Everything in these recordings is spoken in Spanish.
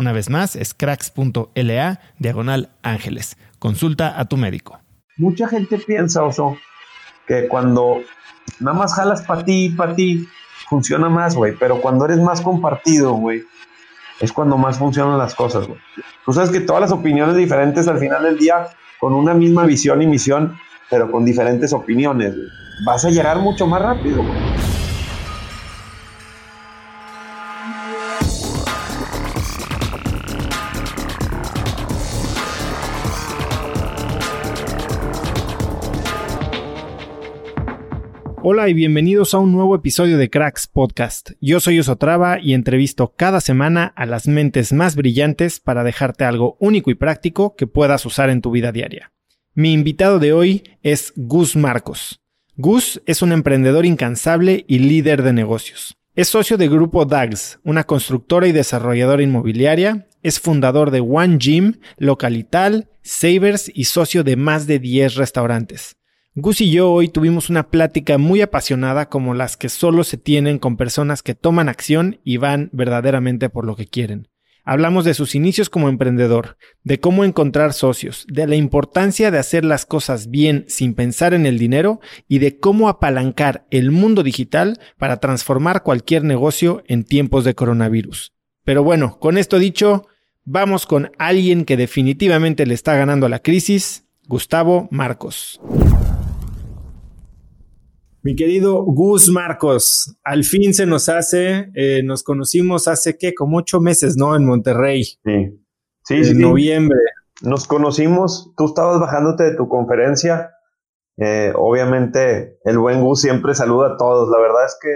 Una vez más, es cracks.la diagonal ángeles. Consulta a tu médico. Mucha gente piensa, Oso, que cuando nada más jalas para ti, para ti, funciona más, güey. Pero cuando eres más compartido, güey, es cuando más funcionan las cosas, güey. Tú sabes que todas las opiniones diferentes al final del día, con una misma visión y misión, pero con diferentes opiniones, vas a llegar mucho más rápido, güey. Hola y bienvenidos a un nuevo episodio de Cracks Podcast. Yo soy Osotrava y entrevisto cada semana a las mentes más brillantes para dejarte algo único y práctico que puedas usar en tu vida diaria. Mi invitado de hoy es Gus Marcos. Gus es un emprendedor incansable y líder de negocios. Es socio de Grupo DAGS, una constructora y desarrolladora inmobiliaria. Es fundador de One Gym, Localital, Savers y socio de más de 10 restaurantes. Gus y yo hoy tuvimos una plática muy apasionada como las que solo se tienen con personas que toman acción y van verdaderamente por lo que quieren. Hablamos de sus inicios como emprendedor, de cómo encontrar socios, de la importancia de hacer las cosas bien sin pensar en el dinero y de cómo apalancar el mundo digital para transformar cualquier negocio en tiempos de coronavirus. Pero bueno, con esto dicho, vamos con alguien que definitivamente le está ganando a la crisis, Gustavo Marcos. Mi querido Gus Marcos, al fin se nos hace, eh, nos conocimos hace que como ocho meses, ¿no? En Monterrey. Sí. Sí, en noviembre. Nos conocimos, tú estabas bajándote de tu conferencia. Eh, obviamente, el buen Gus siempre saluda a todos. La verdad es que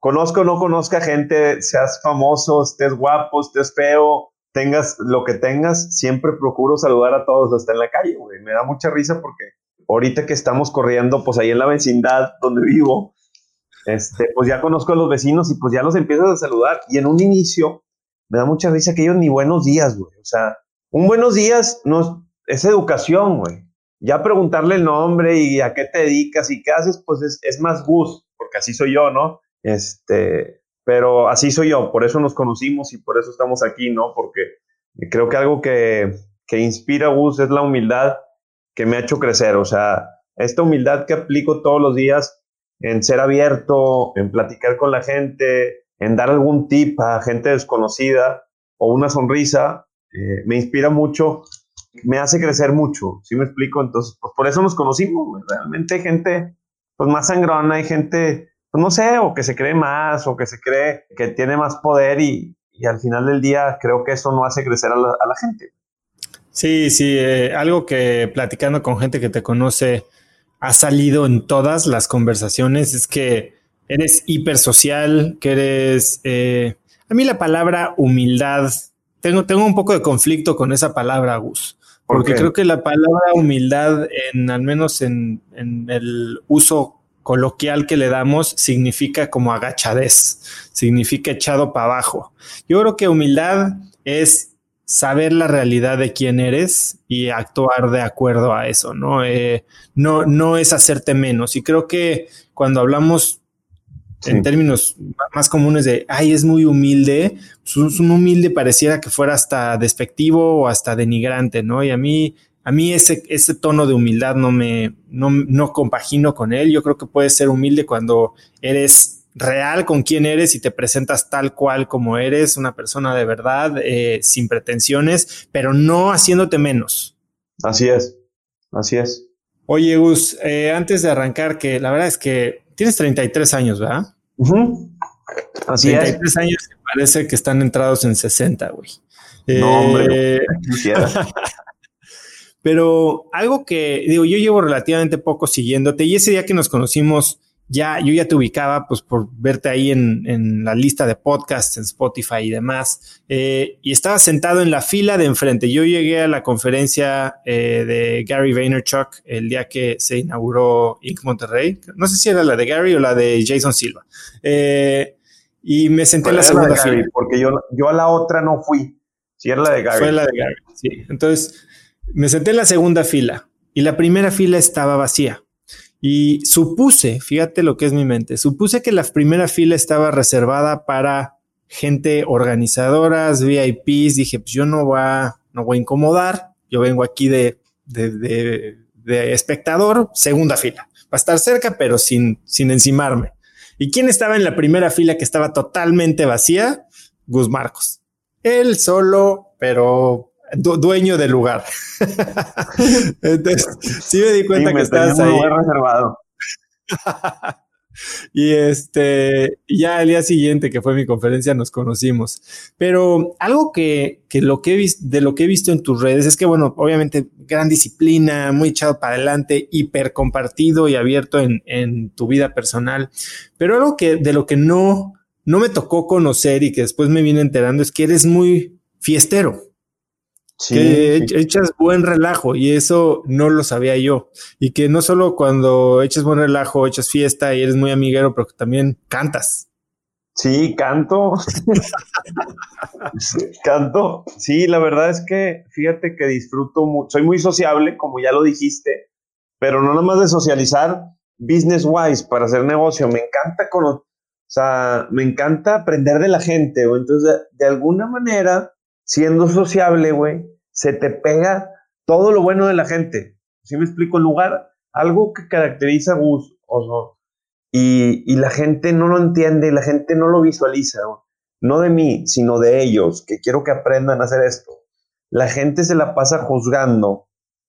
conozco o no conozca gente, seas famoso, estés guapo, estés feo, tengas lo que tengas, siempre procuro saludar a todos hasta en la calle, güey. Me da mucha risa porque ahorita que estamos corriendo, pues ahí en la vecindad donde vivo, este, pues ya conozco a los vecinos y pues ya los empiezas a saludar. Y en un inicio me da mucha risa que ellos ni buenos días, güey. O sea, un buenos días no es, educación, güey. Ya preguntarle el nombre y a qué te dedicas y qué haces, pues es, es más Gus, porque así soy yo, ¿no? Este, pero así soy yo, por eso nos conocimos y por eso estamos aquí, ¿no? Porque creo que algo que, que inspira a Gus es la humildad que me ha hecho crecer. O sea, esta humildad que aplico todos los días en ser abierto, en platicar con la gente, en dar algún tip a gente desconocida o una sonrisa, eh, me inspira mucho me hace crecer mucho, ¿sí me explico? Entonces, pues por eso nos conocimos, realmente gente pues más sangrona, hay gente, pues no sé, o que se cree más, o que se cree que tiene más poder y, y al final del día creo que eso no hace crecer a la, a la gente. Sí, sí, eh, algo que platicando con gente que te conoce ha salido en todas las conversaciones es que eres hipersocial, que eres... Eh, a mí la palabra humildad, tengo, tengo un poco de conflicto con esa palabra, Gus, porque creo que la palabra humildad, en, al menos en, en el uso coloquial que le damos significa como agachadez, significa echado para abajo. Yo creo que humildad es saber la realidad de quién eres y actuar de acuerdo a eso, ¿no? Eh, no, no es hacerte menos. Y creo que cuando hablamos en términos más comunes de, ay, es muy humilde, pues un humilde pareciera que fuera hasta despectivo o hasta denigrante, ¿no? Y a mí, a mí ese, ese tono de humildad no me, no, no compagino con él. Yo creo que puedes ser humilde cuando eres real con quién eres y te presentas tal cual como eres, una persona de verdad, eh, sin pretensiones, pero no haciéndote menos. Así es, así es. Oye, Gus, eh, antes de arrancar, que la verdad es que tienes 33 años, ¿verdad? Así 33 años que parece que están entrados en 60, güey. No, hombre, eh, pero algo que, digo, yo llevo relativamente poco siguiéndote y ese día que nos conocimos, ya, yo ya te ubicaba, pues por verte ahí en, en la lista de podcasts, en Spotify y demás, eh, y estaba sentado en la fila de enfrente. Yo llegué a la conferencia eh, de Gary Vaynerchuk el día que se inauguró Inc. Monterrey. No sé si era la de Gary o la de Jason Silva. Eh, y me senté en la segunda fila. Porque yo, yo a la otra no fui. Si era la de Gary. Fue la de Gary, sí. Entonces, me senté en la segunda fila y la primera fila estaba vacía. Y supuse, fíjate lo que es mi mente, supuse que la primera fila estaba reservada para gente organizadoras, VIPs. Dije, pues yo no voy a, no voy a incomodar. Yo vengo aquí de, de, de, espectador, segunda fila. Va a estar cerca, pero sin, sin encimarme. ¿Y quién estaba en la primera fila que estaba totalmente vacía? Gus Marcos. Él solo, pero dueño del lugar. Entonces, sí me di cuenta que estabas ahí. reservado. y este, ya el día siguiente que fue mi conferencia nos conocimos. Pero algo que, que lo que he visto, de lo que he visto en tus redes es que, bueno, obviamente gran disciplina, muy echado para adelante, hiper compartido y abierto en, en tu vida personal. Pero algo que de lo que no, no me tocó conocer y que después me vine enterando es que eres muy fiestero que echas buen relajo y eso no lo sabía yo. Y que no solo cuando echas buen relajo, echas fiesta y eres muy amiguero, pero que también cantas. Sí, canto. canto. Sí, la verdad es que fíjate que disfruto mucho. Soy muy sociable, como ya lo dijiste, pero no nada más de socializar business wise para hacer negocio. Me encanta con, o sea, me encanta aprender de la gente. O entonces, de alguna manera, siendo sociable, güey, se te pega todo lo bueno de la gente. Si me explico? En lugar, algo que caracteriza a Gus, o y, y, la gente no lo entiende, la gente no lo visualiza, no de mí, sino de ellos, que quiero que aprendan a hacer esto. La gente se la pasa juzgando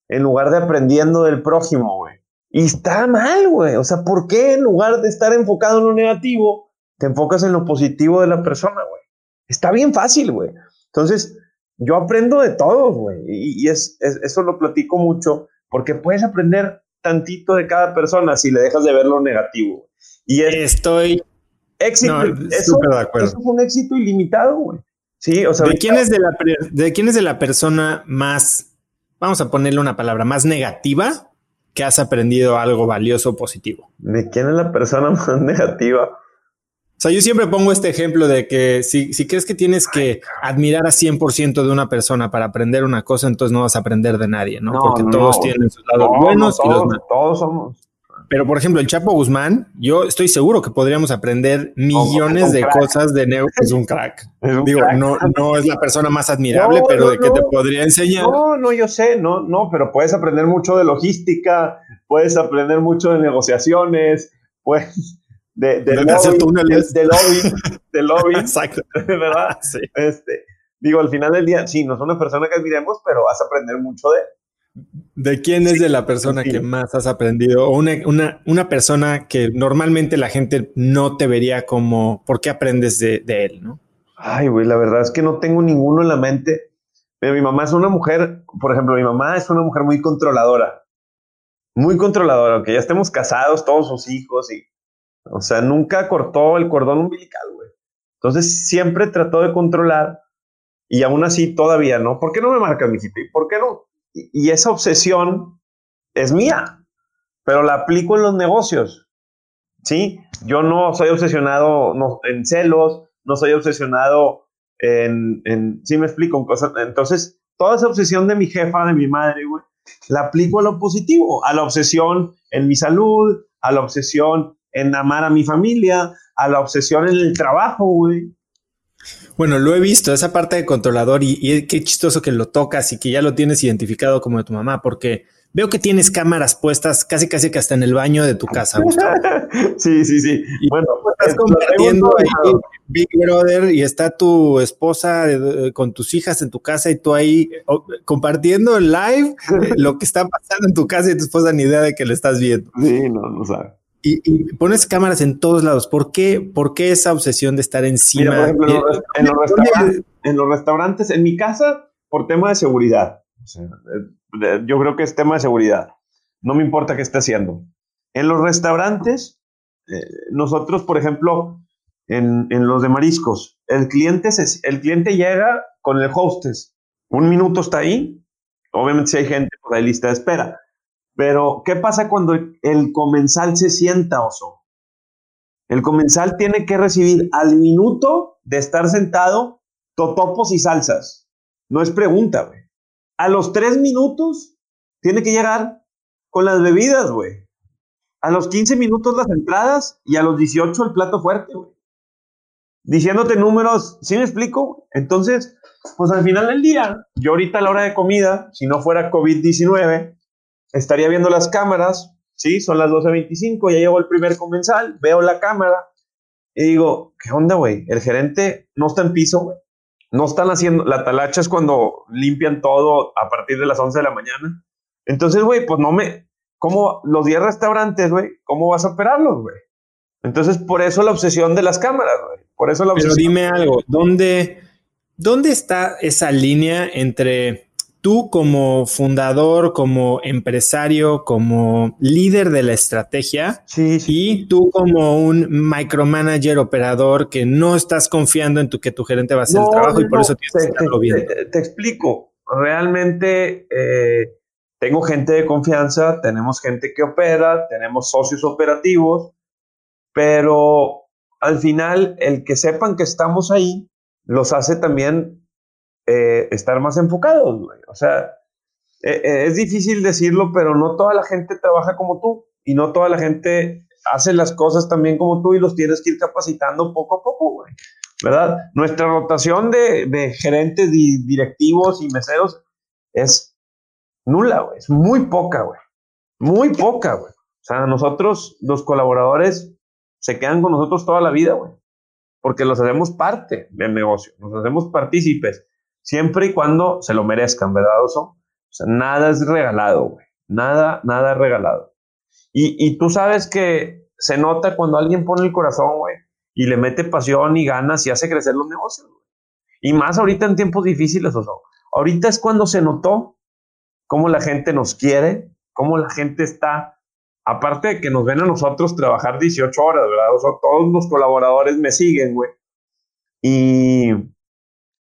en lugar de aprendiendo del prójimo, güey. Y está mal, güey. O sea, ¿por qué en lugar de estar enfocado en lo negativo, te enfocas en lo positivo de la persona, güey? Está bien fácil, güey. Entonces, yo aprendo de todos, güey. Y, es, eso lo platico mucho porque puedes aprender tantito de cada persona si le dejas de ver lo negativo. Y estoy éxito. eso, de acuerdo. eso fue un éxito ilimitado, güey. Sí, o sea, ¿De quién, es de, la, ¿de quién es de la persona más, vamos a ponerle una palabra, más negativa que has aprendido algo valioso o positivo? ¿De quién es la persona más negativa? O sea, yo siempre pongo este ejemplo de que si, si crees que tienes que admirar a 100% de una persona para aprender una cosa, entonces no vas a aprender de nadie, ¿no? Porque todos tienen sus lados buenos y los Todos somos. Pero, por ejemplo, el Chapo Guzmán, yo estoy seguro que podríamos aprender millones de cosas de Neo. Es un crack. Digo, No, no es la persona más admirable, pero de que te podría enseñar. No, no, yo sé, no, no, pero puedes aprender mucho de logística, puedes aprender mucho de negociaciones, pues de, de, lobby, de, lobby, de lobby, Exacto. ¿verdad? Sí. Este, digo, al final del día, sí, no es una persona que admiremos, pero vas a aprender mucho de él. ¿De quién es de la persona que más has aprendido? O una, una, una, persona que normalmente la gente no te vería como, ¿por qué aprendes de, de él, no? Ay, güey, la verdad es que no tengo ninguno en la mente. Pero mi mamá es una mujer, por ejemplo, mi mamá es una mujer muy controladora. Muy controladora, aunque ya estemos casados, todos sus hijos y, o sea, nunca cortó el cordón umbilical, güey. Entonces siempre trató de controlar y aún así todavía, ¿no? ¿Por qué no me marcas, mijita? ¿Y por qué no? y, esa obsesión es mía, pero la aplico en los negocios. ¿Sí? Yo no soy obsesionado en celos, no soy obsesionado en, en sí me explico, en cosas. Entonces, toda esa obsesión de mi jefa, de mi madre, güey, la aplico a lo positivo, a la obsesión en mi salud, a la obsesión en amar a mi familia, a la obsesión en el trabajo, güey. Bueno, lo he visto, esa parte de controlador y, y, qué chistoso que lo tocas y que ya lo tienes identificado como de tu mamá, porque veo que tienes cámaras puestas casi casi que hasta en el baño de tu casa, Gustavo. sí, sí, sí. Y bueno, estás compartiendo ahí Big Brother y está tu esposa con tus hijas en tu casa y tú ahí compartiendo en live lo que está pasando en tu casa y tu esposa ni idea de que le estás viendo. Sí, no, no sabe. Y, pones cámaras en todos lados. ¿Por qué, ¿Por qué esa obsesión de estar encima? en, los restaurantes, en mi casa, por tema de seguridad. yo creo que es tema de seguridad. No me importa qué esté haciendo. En los restaurantes, eh, nosotros, por ejemplo, en, los de mariscos, el cliente, el cliente llega con el hostess. Un minuto está ahí. Obviamente, si hay gente, pues hay lista de espera. Pero, ¿qué pasa cuando el comensal se sienta, oso? El comensal tiene que recibir al minuto de estar sentado totopos y salsas. No es pregunta, güey. A los tres minutos tiene que llegar con las bebidas, güey. A los 15 minutos las entradas y a los 18 el plato fuerte, güey. Diciéndote números, ¿sí me explico? Entonces, pues al final del día, yo ahorita a la hora de comida, si no fuera COVID-19, estaría viendo las cámaras, ¿sí? Son las 12.25, ya llegó el primer comensal, veo la cámara y digo, ¿qué onda, güey? El gerente no está en piso, güey. No están haciendo, la talacha es cuando limpian todo a partir de las 11 de la mañana. Entonces, güey, pues no me, ¿cómo los 10 restaurantes, güey? ¿Cómo vas a operarlos, güey? Entonces, por eso la obsesión de las cámaras, güey. Por eso la obsesión. Pero dime algo, ¿dónde, ¿dónde está esa línea entre tú como fundador, como empresario, como líder de la estrategia y tú como un micromanager operador que no estás confiando en tu, que tu gerente va a hacer el trabajo y por eso tienes que estarlo bien. Te, explico. Realmente eh, tengo gente de confianza, tenemos gente que opera, tenemos socios operativos, pero al final el que sepan que estamos ahí los hace también eh, estar más enfocados, güey. O sea, eh, eh, es difícil decirlo, pero no toda la gente trabaja como tú y no toda la gente hace las cosas también como tú y los tienes que ir capacitando poco a poco, güey. ¿Verdad? Nuestra rotación de, gerentes y directivos y meseros es nula, güey. Es muy poca, güey. Muy poca, güey. O sea, nosotros, los colaboradores, se quedan con nosotros toda la vida, güey. Porque los hacemos parte del negocio, nos hacemos partícipes siempre y cuando se lo merezcan, ¿verdad, Oso? O sea, nada es regalado, güey. Nada, nada regalado. Y, y tú sabes que se nota cuando alguien pone el corazón, güey, y le mete pasión y ganas y hace crecer los negocios, güey. Y más ahorita en tiempos difíciles, Oso. Ahorita es cuando se notó cómo la gente nos quiere, cómo la gente está, aparte de que nos ven a nosotros trabajar 18 horas, ¿verdad? O sea, todos los colaboradores me siguen, güey. Y,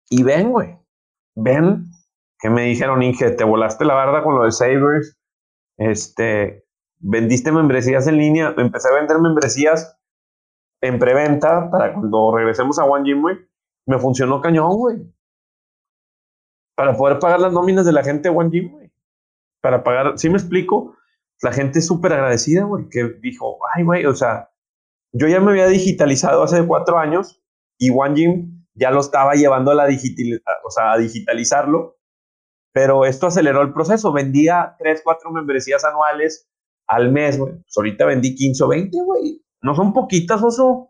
y ven, güey ven que me dijeron, Inge, te volaste la barda con lo de Sabres, este, vendiste membresías en línea, empecé a vender membresías en preventa para cuando regresemos a One Gym, güey, me funcionó cañón, güey. Para poder pagar las nóminas de la gente de One Gym, güey. Para pagar, ¿sí me explico? La gente es súper agradecida, güey, que dijo, ay, güey, o sea, yo ya me había digitalizado hace cuatro años y One Gym ya lo estaba llevando a, la digital, o sea, a digitalizarlo, pero esto aceleró el proceso. Vendía 3, 4 membresías anuales al mes, güey. Pues ahorita vendí 15 o 20, güey. No son poquitas, oso.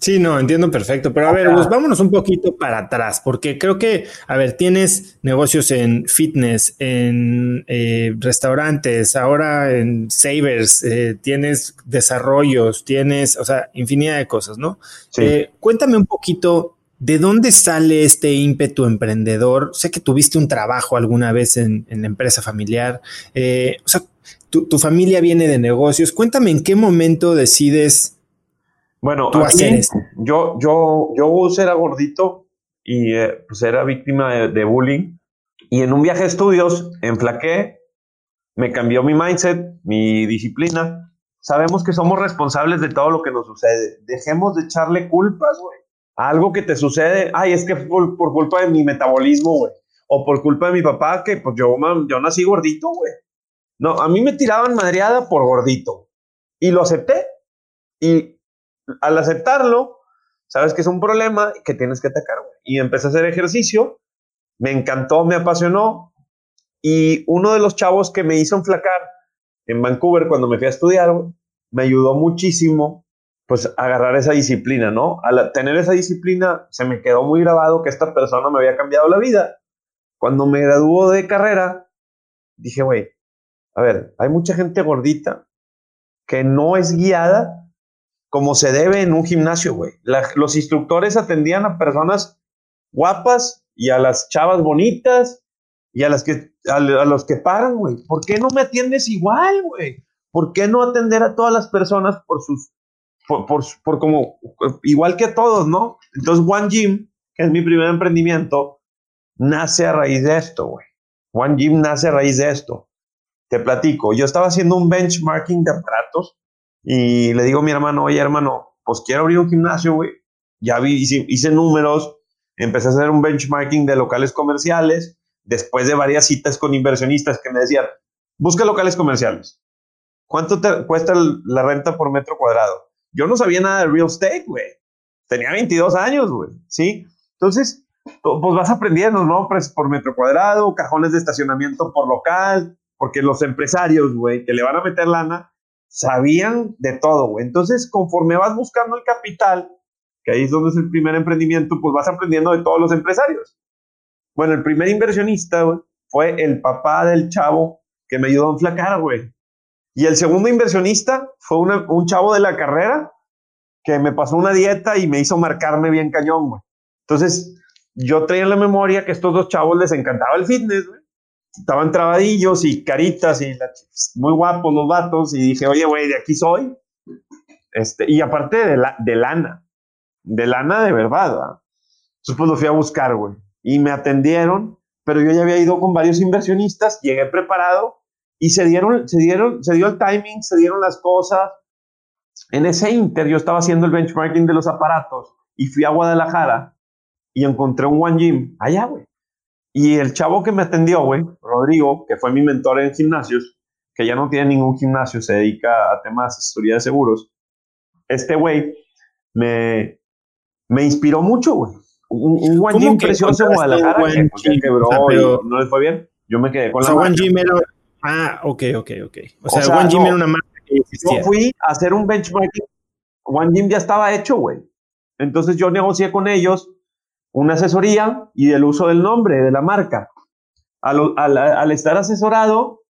Sí, no, entiendo perfecto. Pero a ver, pues vámonos un poquito para atrás, porque creo que, a ver, tienes negocios en fitness, en eh, restaurantes, ahora en savers, eh, tienes desarrollos, tienes, o sea, infinidad de cosas, ¿no? Sí. Eh, cuéntame un poquito de dónde sale este ímpetu emprendedor. Sé que tuviste un trabajo alguna vez en, la empresa familiar. o sea, tu, tu familia viene de negocios. Cuéntame en qué momento decides bueno, yo, yo, yo era gordito y eh, pues era víctima de, bullying. Y en un viaje de estudios enflaqué, me cambió mi mindset, mi disciplina. Sabemos que somos responsables de todo lo que nos sucede. Dejemos de echarle culpas, güey. Algo que te sucede, ay, es que por, por culpa de mi metabolismo, güey. O por culpa de mi papá, que pues yo, yo nací gordito, güey. No, a mí me tiraban madreada por gordito. Y lo acepté. Y al aceptarlo, sabes que es un problema que tienes que atacar. Y empecé a hacer ejercicio, me encantó, me apasionó. Y uno de los chavos que me hizo enflacar en Vancouver cuando me fui a estudiar, me ayudó muchísimo, pues, a agarrar esa disciplina, ¿no? Al tener esa disciplina, se me quedó muy grabado que esta persona me había cambiado la vida. Cuando me graduó de carrera, dije, güey, a ver, hay mucha gente gordita que no es guiada como se debe en un gimnasio, güey. los instructores atendían a personas guapas y a las chavas bonitas y a las que a, los que pagan, güey. ¿Por qué no me atiendes igual, güey? ¿Por qué no atender a todas las personas por sus por, por, como igual que todos, ¿no? Entonces One Gym, que es mi primer emprendimiento, nace a raíz de esto, güey. One Gym nace a raíz de esto. Te platico, yo estaba haciendo un benchmarking de aparatos y le digo a mi hermano, oye hermano, pues quiero abrir un gimnasio, güey. Ya vi, hice, números, empecé a hacer un benchmarking de locales comerciales, después de varias citas con inversionistas que me decían, busca locales comerciales. ¿Cuánto te cuesta la renta por metro cuadrado? Yo no sabía nada de real estate, güey. Tenía 22 años, güey. ¿Sí? Entonces, pues vas aprendiendo, ¿no? Por metro cuadrado, cajones de estacionamiento por local, porque los empresarios, güey, que le van a meter lana, sabían de todo, güey. Entonces, conforme vas buscando el capital, que ahí es donde es el primer emprendimiento, pues vas aprendiendo de todos los empresarios. Bueno, el primer inversionista, güey, fue el papá del chavo que me ayudó a enflacar, güey. Y el segundo inversionista fue un chavo de la carrera que me pasó una dieta y me hizo marcarme bien cañón, güey. Entonces, yo traía en la memoria que a estos dos chavos les encantaba el fitness, güey estaban trabadillos y caritas y muy guapos los vatos y dije, oye, güey, de aquí soy. Este, y aparte de, la, de lana, de lana de verdad, Entonces pues lo fui a buscar, güey. Y me atendieron, pero yo ya había ido con varios inversionistas, llegué preparado y se dieron, se dieron, se dio el timing, se dieron las cosas. En ese inter yo estaba haciendo el benchmarking de los aparatos y fui a Guadalajara y encontré un One Gym allá, güey. Y el chavo que me atendió, güey, Rodrigo, que fue mi mentor en gimnasios, que ya no tiene ningún gimnasio, se dedica a temas de asesoría de seguros. Este güey me, me inspiró mucho, güey. Un, un One Gym precioso en Guadalajara que, quebró y no le fue bien. Yo me quedé con o la sea, One Gym era... Ah, ok, ok, ok. O sea, One Gym era una marca que existía. Yo fui a hacer un benchmarking. One Gym ya estaba hecho, güey. Entonces yo negocié con ellos una asesoría y el uso del nombre, de la marca. Al, estar asesorado,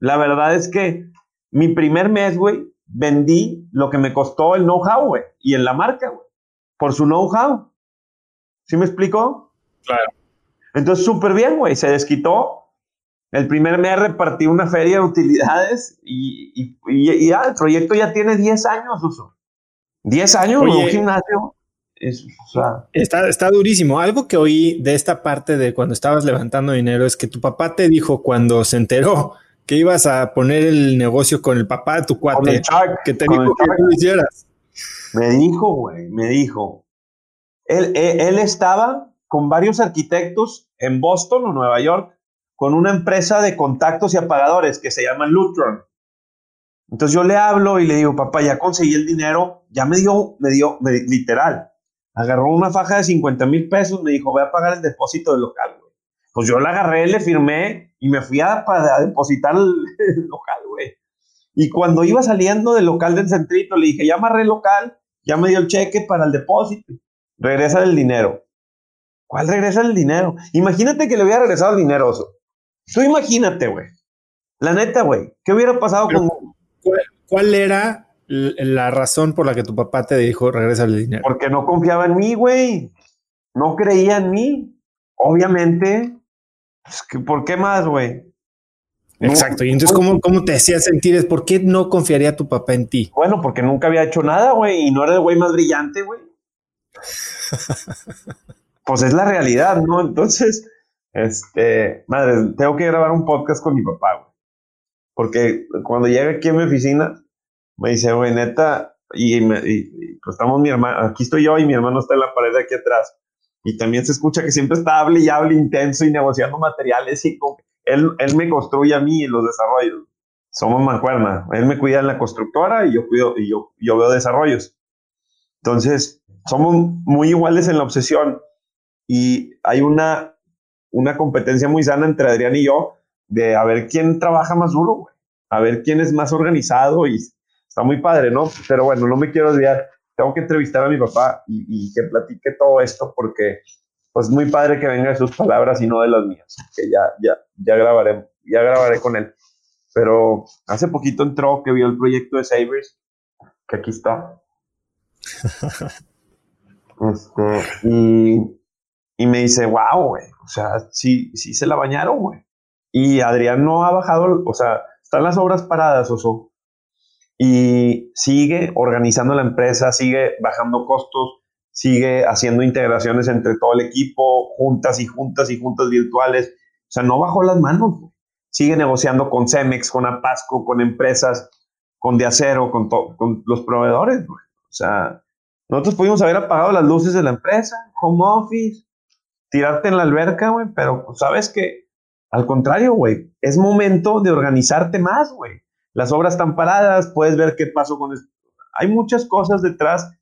la verdad es que mi primer mes, güey, vendí lo que me costó el know-how, güey, y en la marca, güey, por su know-how. ¿Sí me explicó? Claro. Entonces, súper bien, güey, se desquitó. El primer mes repartí una feria de utilidades y, ya, el proyecto ya tiene 10 años, uso. 10 años, un gimnasio está, está durísimo. Algo que oí de esta parte de cuando estabas levantando dinero es que tu papá te dijo cuando se enteró que ibas a poner el negocio con el papá de tu cuate, que te dijo que tú hicieras. Me dijo, güey, me dijo. Él, él, estaba con varios arquitectos en Boston o Nueva York con una empresa de contactos y apagadores que se llama Lutron. Entonces yo le hablo y le digo, papá, ya conseguí el dinero, ya me dio, me dio, literal, agarró una faja de 50 mil pesos, me dijo, voy a pagar el depósito del local, güey. Pues yo la agarré, le firmé y me fui a, depositar el, local, güey. Y cuando iba saliendo del local del centrito, le dije, ya amarré el local ya me dio el cheque para el depósito. Regresa el dinero. ¿Cuál regresa el dinero? Imagínate que le hubiera regresado el dinero, oso. Tú imagínate, güey. La neta, güey. ¿Qué hubiera pasado con... ¿Cuál era la razón por la que tu papá te dijo regresa el dinero? Porque no confiaba en mí, güey. No creía en mí. Obviamente. Pues, ¿Por qué más, güey? Exacto. Y entonces, ¿cómo, ¿cómo te hacía sentir? Por qué no confiaría tu papá en ti? Bueno, porque nunca había hecho nada, güey. Y no era el güey más brillante, güey. pues es la realidad, ¿no? Entonces, este, madre, tengo que grabar un podcast con mi papá, güey. Porque cuando llega aquí a mi oficina, me dice, güey, neta, y, pues estamos mi hermano, aquí estoy yo y mi hermano está en la pared de aquí atrás. Y también se escucha que siempre está hable y hable intenso y negociando materiales y él, él me construye a mí los desarrollos. Somos mancuerna. Él me cuida en la constructora y yo cuido y yo, yo veo desarrollos. Entonces, somos muy iguales en la obsesión y hay una, una competencia muy sana entre Adrián y yo de a ver quién trabaja más duro, güey. A ver quién es más organizado y está muy padre, ¿no? Pero bueno, no me quiero olvidar. Tengo que entrevistar a mi papá y, que platique todo esto porque pues muy padre que venga de sus palabras y no de las mías, que ya, ya, ya grabaré, ya grabaré con él. Pero hace poquito entró que vio el proyecto de Sabres, que aquí está. este, y, y me dice, wow, güey, o sea, sí, sí se la bañaron, güey. Y Adrián no ha bajado, o sea, están las obras paradas, Oso. Y sigue organizando la empresa, sigue bajando costos, sigue haciendo integraciones entre todo el equipo, juntas y juntas y juntas virtuales. O sea, no bajó las manos. Sigue negociando con Cemex, con Apasco, con empresas, con De Acero, con, los proveedores. O sea, nosotros pudimos haber apagado las luces de la empresa, home office, tirarte en la alberca, güey, pero pues, sabes que al contrario, güey, es momento de organizarte más, güey. Las obras están paradas, puedes ver qué pasó con esto. Hay muchas cosas detrás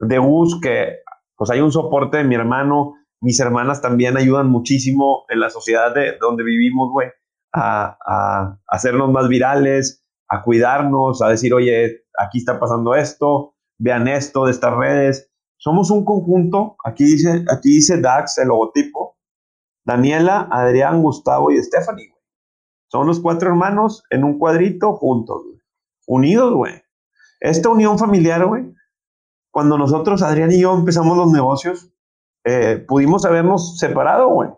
de Gus que, pues hay un soporte de mi hermano, mis hermanas también ayudan muchísimo en la sociedad de donde vivimos, güey, a, a, hacernos más virales, a cuidarnos, a decir, oye, aquí está pasando esto, vean esto de estas redes. Somos un conjunto, aquí dice, aquí dice DAX, el logotipo, Daniela, Adrián, Gustavo y Stephanie. Son los cuatro hermanos en un cuadrito juntos, güey. Unidos, güey. Esta unión familiar, güey, cuando nosotros, Adrián y yo, empezamos los negocios, eh, pudimos habernos separado, güey.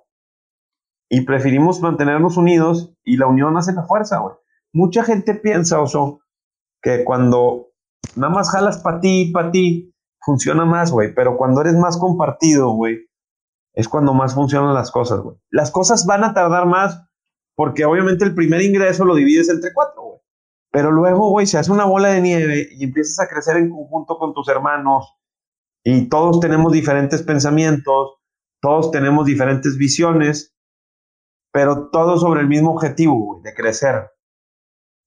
Y preferimos mantenernos unidos y la unión hace la fuerza, güey. Mucha gente piensa, Oso, que cuando nada más jalas para ti, para ti, funciona más, güey. Pero cuando eres más compartido, güey, es cuando más funcionan las cosas, güey. Las cosas van a tardar más porque obviamente el primer ingreso lo divides entre cuatro, güey. Pero luego, güey, se hace una bola de nieve y empiezas a crecer en conjunto con tus hermanos y todos tenemos diferentes pensamientos, todos tenemos diferentes visiones, pero todos sobre el mismo objetivo, güey, de crecer.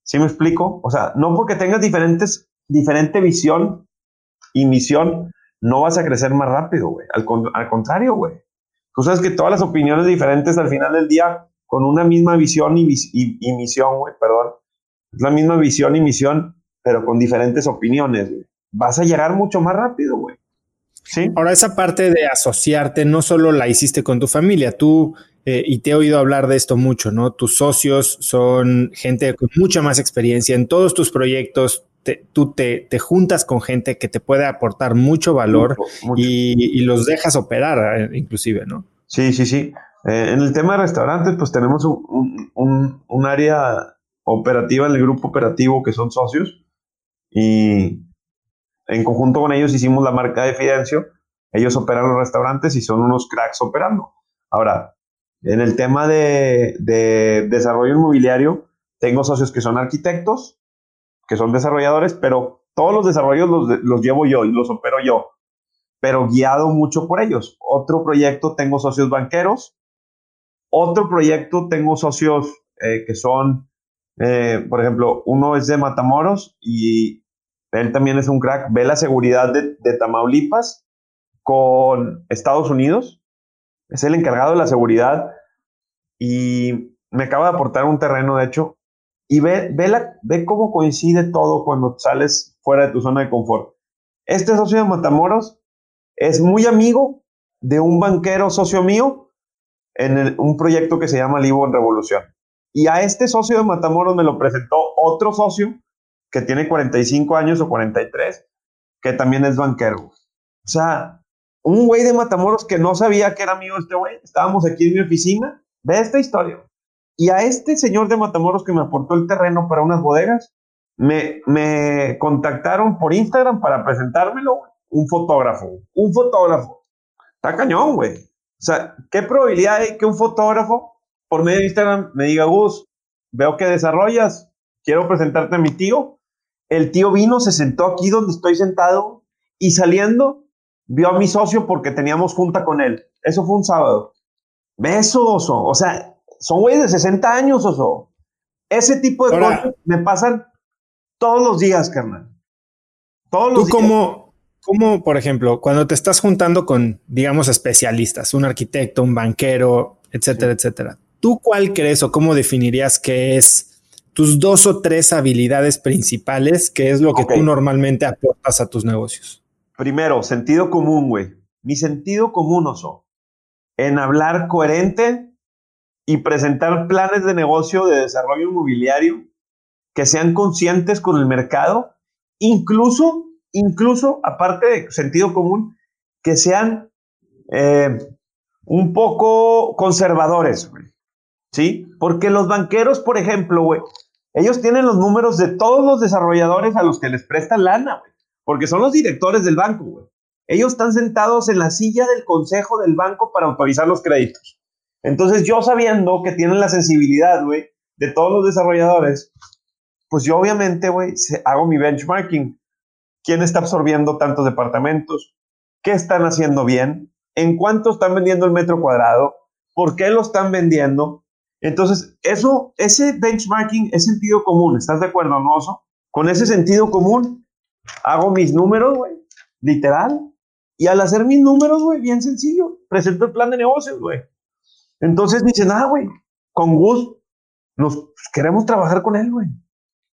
¿Sí me explico? O sea, no porque tengas diferentes, diferente visión y misión, no vas a crecer más rápido, güey. Al, al contrario, güey. Tú sabes que todas las opiniones diferentes al final del día, con una misma visión y, misión, güey, perdón, es la misma visión y misión, pero con diferentes opiniones, güey. Vas a llegar mucho más rápido, güey. ¿Sí? Ahora, esa parte de asociarte no solo la hiciste con tu familia, tú, eh, y te he oído hablar de esto mucho, ¿no? Tus socios son gente con mucha más experiencia en todos tus proyectos, tú te, te, juntas con gente que te puede aportar mucho valor Y, los dejas operar, eh, inclusive, ¿no? Sí, sí, sí. Eh, en el tema de restaurantes, pues tenemos un, un, un, área operativa en el grupo operativo que son socios y en conjunto con ellos hicimos la marca de Fidencio. Ellos operan los restaurantes y son unos cracks operando. Ahora, en el tema de, de desarrollo inmobiliario, tengo socios que son arquitectos, que son desarrolladores, pero todos los desarrollos los, llevo yo y los opero yo, pero guiado mucho por ellos. Otro proyecto tengo socios banqueros, otro proyecto tengo socios eh, que son, eh, por ejemplo, uno es de Matamoros y él también es un crack, ve la seguridad de, de Tamaulipas con Estados Unidos, es el encargado de la seguridad y me acaba de aportar un terreno, de hecho, y ve, ve, la, ve cómo coincide todo cuando sales fuera de tu zona de confort. Este socio de Matamoros es muy amigo de un banquero socio mío en un proyecto que se llama Livo en Revolución. Y a este socio de Matamoros me lo presentó otro socio que tiene 45 años o 43, que también es banquero. O sea, un güey de Matamoros que no sabía que era amigo este güey. Estábamos aquí en mi oficina. Ve esta historia. Y a este señor de Matamoros que me aportó el terreno para unas bodegas, me, me contactaron por Instagram para presentármelo un fotógrafo. Un fotógrafo. Está cañón, güey. O sea, ¿qué probabilidad hay que un fotógrafo por medio de Instagram me diga, Gus, veo que desarrollas, quiero presentarte a mi tío? El tío vino, se sentó aquí donde estoy sentado y saliendo vio a mi socio porque teníamos junta con él. Eso fue un sábado. Beso, oso. O sea, son güeyes de 60 años, oso. Ese tipo de cosas me pasan todos los días, carnal. Todos los ¿Tú días. Cómo, cómo, por ejemplo, cuando te estás juntando con, digamos, especialistas, un arquitecto, un banquero, etcétera, etcétera, ¿tú cuál crees o cómo definirías que es tus dos o tres habilidades principales, que es lo que tú normalmente aportas a tus negocios? Primero, sentido común, güey. Mi sentido común, oso, en hablar coherente y presentar planes de negocio de desarrollo inmobiliario que sean conscientes con el mercado, incluso, incluso, aparte de sentido común, que sean eh, un poco conservadores. ¿Sí? Porque los banqueros, por ejemplo, güey, ellos tienen los números de todos los desarrolladores a los que les prestan lana, güey porque son los directores del banco, güey. Ellos están sentados en la silla del consejo del banco para autorizar los créditos. Entonces, yo sabiendo que tienen la sensibilidad, güey, de todos los desarrolladores, pues yo obviamente, güey, hago mi benchmarking. ¿Quién está absorbiendo tantos departamentos? ¿Qué están haciendo bien? ¿En cuánto están vendiendo el metro cuadrado? ¿Por qué lo están vendiendo? Entonces, eso, ese benchmarking es sentido común. ¿Estás de acuerdo, Noso? Con ese sentido común, hago mis números, güey, literal. Y al hacer mis números, güey, bien sencillo, presento el plan de negocios, güey. Entonces dicen, ah, güey, con Gus, nos queremos trabajar con él, güey.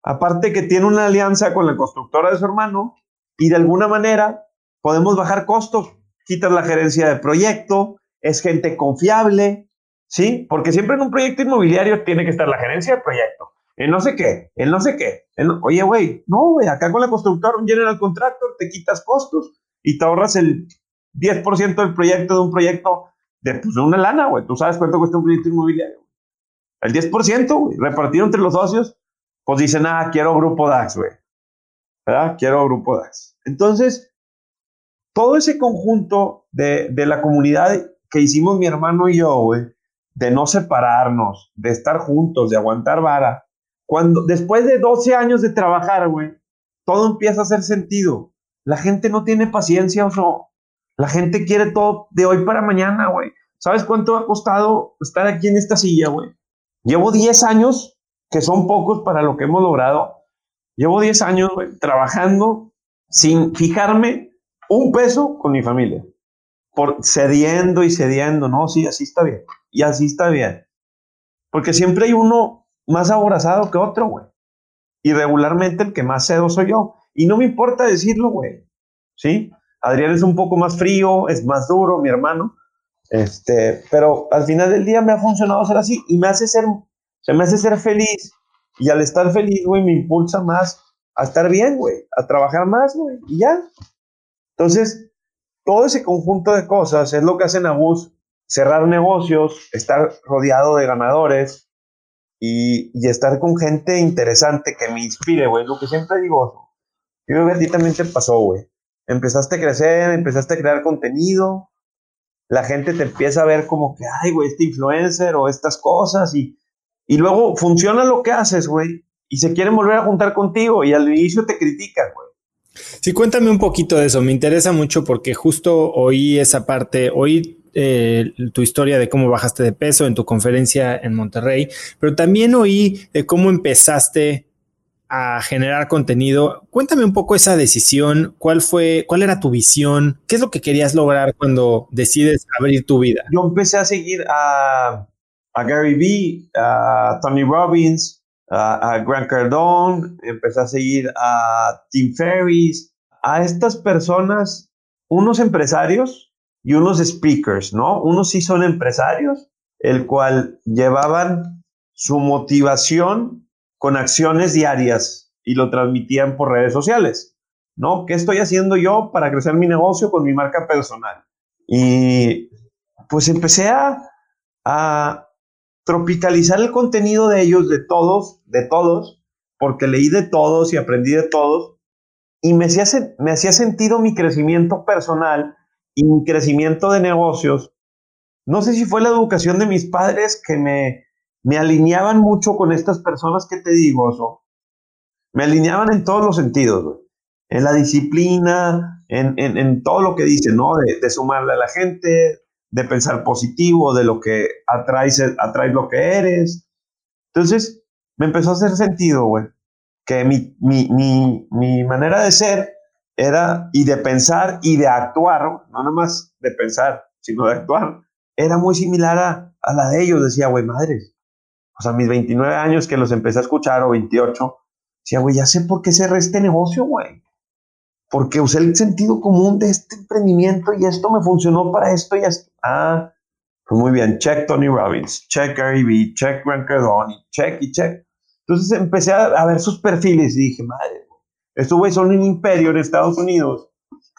Aparte que tiene una alianza con la constructora de su hermano y de alguna manera podemos bajar costos. Quitas la gerencia de proyecto, es gente confiable, ¿sí? Porque siempre en un proyecto inmobiliario tiene que estar la gerencia de proyecto, en no sé qué, en no sé qué. oye, güey, no, güey, acá con la constructora, un general contractor, te quitas costos y te ahorras el 10% del proyecto de un proyecto de, pues, de una lana, güey. Tú sabes cuánto cuesta un proyecto inmobiliario. El 10%, güey, repartido entre los socios, pues dicen, ah, quiero grupo DAX, güey. ¿Verdad? Quiero grupo DAX. Entonces, todo ese conjunto de, de la comunidad que hicimos mi hermano y yo, güey, de no separarnos, de estar juntos, de aguantar vara, cuando, después de 12 años de trabajar, güey, todo empieza a hacer sentido. La gente no tiene paciencia o no. La gente quiere todo de hoy para mañana, güey. ¿Sabes cuánto ha costado estar aquí en esta silla, güey? Llevo 10 años, que son pocos para lo que hemos logrado. Llevo 10 años, güey, trabajando sin fijarme un peso con mi familia. Por cediendo y cediendo, no, sí, así está bien. Y así está bien. Porque siempre hay uno más aborazado que otro, güey. Y regularmente el que más cedo soy yo. Y no me importa decirlo, güey. ¿Sí? Adrián es un poco más frío, es más duro, mi hermano. Este, pero al final del día me ha funcionado ser así y me hace ser, se me hace ser feliz. Y al estar feliz, güey, me impulsa más a estar bien, güey, a trabajar más, güey, y ya. Entonces, todo ese conjunto de cosas es lo que hacen a bus cerrar negocios, estar rodeado de ganadores, y, estar con gente interesante que me inspire, güey. Lo que siempre digo, yo creo que a ti también te pasó, güey. Empezaste a crecer, empezaste a crear contenido, la gente te empieza a ver como que, ay, güey, este influencer o estas cosas y, y luego funciona lo que haces, güey, y se quieren volver a juntar contigo y al inicio te critican, güey. Sí, cuéntame un poquito de eso, me interesa mucho porque justo oí esa parte, oí eh, tu historia de cómo bajaste de peso en tu conferencia en Monterrey, pero también oí de cómo empezaste a generar contenido. Cuéntame un poco esa decisión, cuál fue, cuál era tu visión, qué es lo que querías lograr cuando decides abrir tu vida. Yo empecé a seguir a, a Gary Vee, a Tony Robbins, a, Grant Cardone, empecé a seguir a Tim Ferriss, a estas personas, unos empresarios y unos speakers, ¿no? Unos sí son empresarios, el cual llevaban su motivación con acciones diarias y lo transmitían por redes sociales, ¿no? ¿Qué estoy haciendo yo para crecer mi negocio con mi marca personal? Y pues empecé a, a tropicalizar el contenido de ellos, de todos, de todos, porque leí de todos y aprendí de todos, y me hacía, me hacía sentido mi crecimiento personal y mi crecimiento de negocios. No sé si fue la educación de mis padres que me, me alineaban mucho con estas personas que te digo, eso. Me alineaban en todos los sentidos, En la disciplina, en, en, todo lo que dicen, ¿no? De, de, sumarle a la gente, de pensar positivo, de lo que atraes, atraes lo que eres. Entonces, me empezó a hacer sentido, güey, que mi, mi, mi, mi, manera de ser era, y de pensar y de actuar, no nada más de pensar, sino de actuar, era muy similar a, a la de ellos. Decía, güey, madres, o sea, mis 29 años que los empecé a escuchar, o 28, decía, güey, ya sé por qué cerré este negocio, güey. Porque usé el sentido común de este emprendimiento y esto me funcionó para esto y esto. Ah, pues muy bien, check Tony Robbins, check Gary Vee, check Grant Cardone, check y check. Entonces empecé a, ver sus perfiles y dije, madre, estos güeyes son un imperio en Estados Unidos,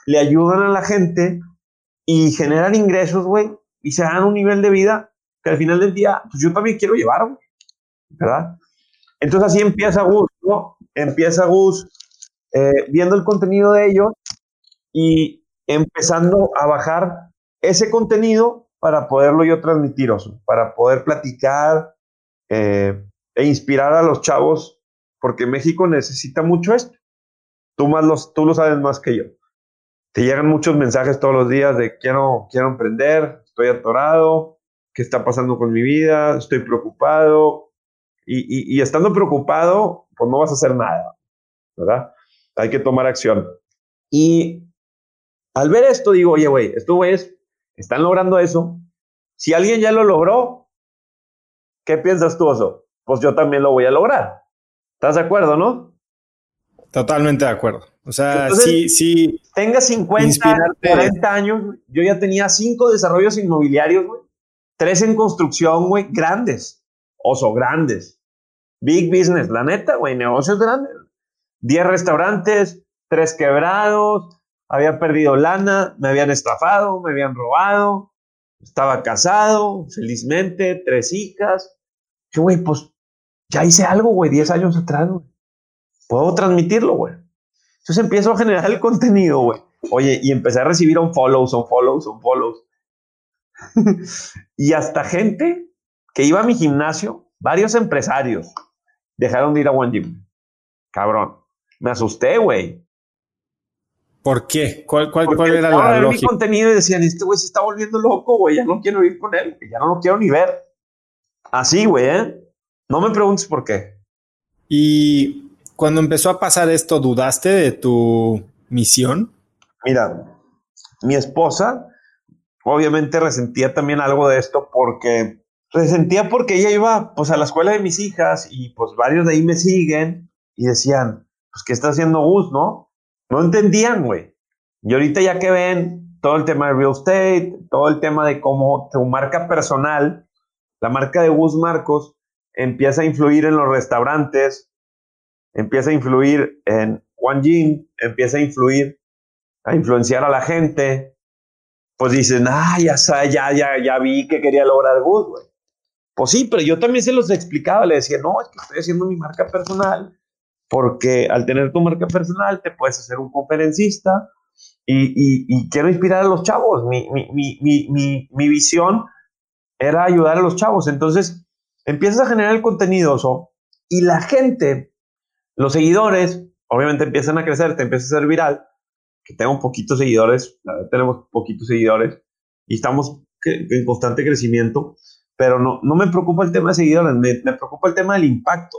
le ayudan a la gente y generan ingresos, güey, y se dan un nivel de vida que al final del día, pues yo también quiero llevar, güey. ¿verdad? Entonces así empieza Gus, ¿no? Empieza Gus eh, viendo el contenido de ellos y empezando a bajar ese contenido para poderlo yo transmitir, para poder platicar eh, e inspirar a los chavos, porque México necesita mucho esto. Tú, más los, tú lo sabes más que yo. Te llegan muchos mensajes todos los días de quiero, quiero emprender, estoy atorado, qué está pasando con mi vida, estoy preocupado, y, estando preocupado, pues no vas a hacer nada, ¿verdad? Hay que tomar acción. Y al ver esto, digo, oye, güey, estos güeyes están logrando eso. Si alguien ya lo logró, ¿qué piensas tú, Oso? Pues yo también lo voy a lograr. ¿Estás de acuerdo, no? Totalmente de acuerdo. O sea, sí, sí. Tenga 50, 40 años, yo ya tenía cinco desarrollos inmobiliarios, güey. Tres en construcción, güey, grandes. Oso, grandes. Big business, la neta, güey, negocios grandes. 10 restaurantes, tres quebrados, había perdido lana, me habían estafado, me habían robado, estaba casado, felizmente, tres hijas. Yo, güey, pues ya hice algo, güey, 10 años atrás, güey. Puedo transmitirlo, güey. Entonces empiezo a generar el contenido, güey. Oye, y empecé a recibir un follows, un follows, un follows. y hasta gente que iba a mi gimnasio, varios empresarios, dejaron de ir a One Gym. Cabrón. Me asusté, güey. ¿Por qué? ¿Cuál, cuál, cuál era la lógica? mi contenido y decían, este güey se está volviendo loco, güey, ya no quiero ir con él, ya no lo quiero ni ver. Así, güey, ¿eh? No me preguntes por qué. Y cuando empezó a pasar esto, ¿dudaste de tu misión? Mira, mi esposa obviamente resentía también algo de esto porque sentía porque ella iba pues a la escuela de mis hijas y pues varios de ahí me siguen y decían, pues ¿qué está haciendo Gus, no? No entendían, güey. Y ahorita ya que ven todo el tema de real estate, todo el tema de cómo tu marca personal, la marca de Gus Marcos, empieza a influir en los restaurantes, empieza a influir en Juan Jin, empieza a influir, a influenciar a la gente, pues dicen, ah, ya, ya, ya, ya vi que quería lograr Gus, güey. Pues sí, pero yo también se los explicaba, le decía, no, es que estoy haciendo mi marca personal, porque al tener tu marca personal te puedes hacer un conferencista y, quiero inspirar a los chavos. Mi, mi, visión era ayudar a los chavos. Entonces, empiezas a generar el contenido ¿so? y la gente, los seguidores, obviamente empiezan a crecer, te empieza a ser viral, que tengo poquitos seguidores, tenemos poquitos seguidores y estamos en constante crecimiento pero no, no me preocupa el tema de seguidores, me, me, preocupa el tema del impacto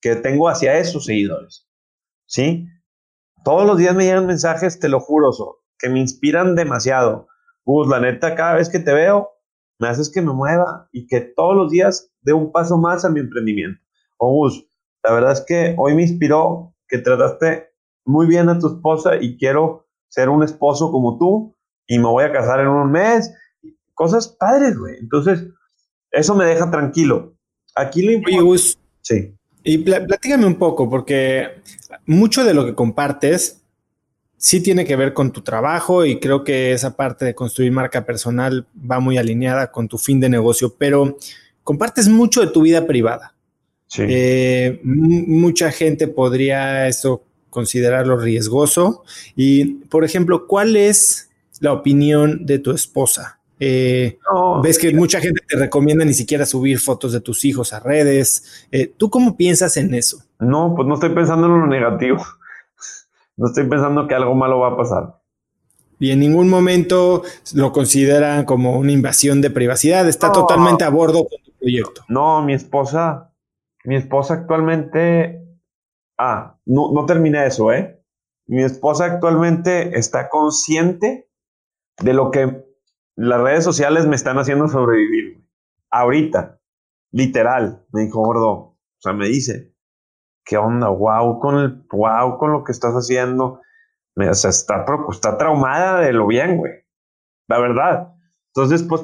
que tengo hacia esos seguidores. ¿Sí? Todos los días me llegan mensajes, te lo juro, que me inspiran demasiado. Gus, la neta, cada vez que te veo, me haces que me mueva y que todos los días dé un paso más a mi emprendimiento. O Gus, la verdad es que hoy me inspiró que trataste muy bien a tu esposa y quiero ser un esposo como tú y me voy a casar en un mes. Cosas padres, güey. Entonces, eso me deja tranquilo. Aquí lo importante... Sí. Y platícame un poco, porque mucho de lo que compartes sí tiene que ver con tu trabajo y creo que esa parte de construir marca personal va muy alineada con tu fin de negocio, pero compartes mucho de tu vida privada. Sí. Eh, mucha gente podría eso considerarlo riesgoso. Y, por ejemplo, ¿cuál es la opinión de tu esposa? Eh, ves que mucha gente te recomienda ni siquiera subir fotos de tus hijos a redes. Eh, ¿Tú cómo piensas en eso? No, pues no estoy pensando en lo negativo. No estoy pensando que algo malo va a pasar. Y en ningún momento lo consideran como una invasión de privacidad. Está totalmente a bordo con tu proyecto. No, mi esposa, mi esposa actualmente. Ah, no, no terminé eso, ¿eh? Mi esposa actualmente está consciente de lo que las redes sociales me están haciendo sobrevivir. Ahorita, literal, me dijo gordo. O sea, me dice, ¿qué onda? Wow, con el, wow, con lo que estás haciendo. o sea, está, está traumada de lo bien, güey. La verdad. Entonces, pues,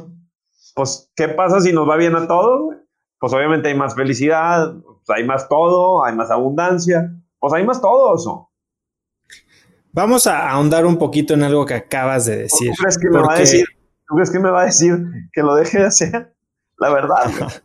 pues, ¿qué pasa si nos va bien a todos? Pues obviamente hay más felicidad, pues, hay más todo, hay más abundancia, pues hay más todo eso. Vamos a ahondar un poquito en algo que acabas de decir. crees que me va a decir? ¿Tú crees que me va a decir que lo deje de hacer? La verdad.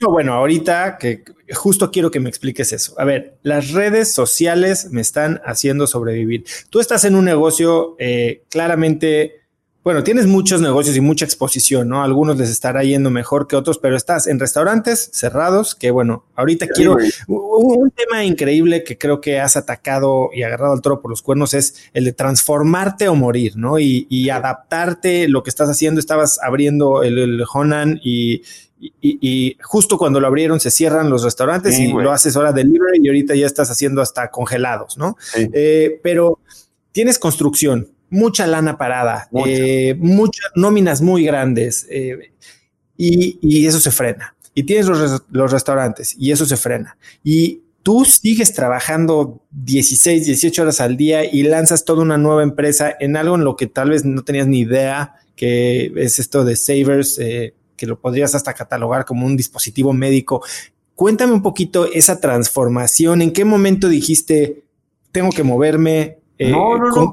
No, bueno, ahorita que justo quiero que me expliques eso. A ver, las redes sociales me están haciendo sobrevivir. Tú estás en un negocio eh, claramente bueno, tienes muchos negocios y mucha exposición, ¿no? Algunos les estará yendo mejor que otros, pero estás en restaurantes cerrados, que bueno, ahorita quiero un, tema increíble que creo que has atacado y agarrado al toro por los cuernos es el de transformarte o morir, ¿no? Y, adaptarte lo que estás haciendo. Estabas abriendo el, Honan y, y, justo cuando lo abrieron se cierran los restaurantes y lo haces ahora delivery y ahorita ya estás haciendo hasta congelados, ¿no? Eh, pero tienes construcción, mucha lana parada, eh, muchas nóminas muy grandes eh, y, eso se frena. Y tienes los, restaurantes y eso se frena. Y tú sigues trabajando 16, 18 horas al día y lanzas toda una nueva empresa en algo en lo que tal vez no tenías ni idea, que es esto de Savers, eh, que lo podrías hasta catalogar como un dispositivo médico. Cuéntame un poquito esa transformación, en qué momento dijiste, tengo que moverme,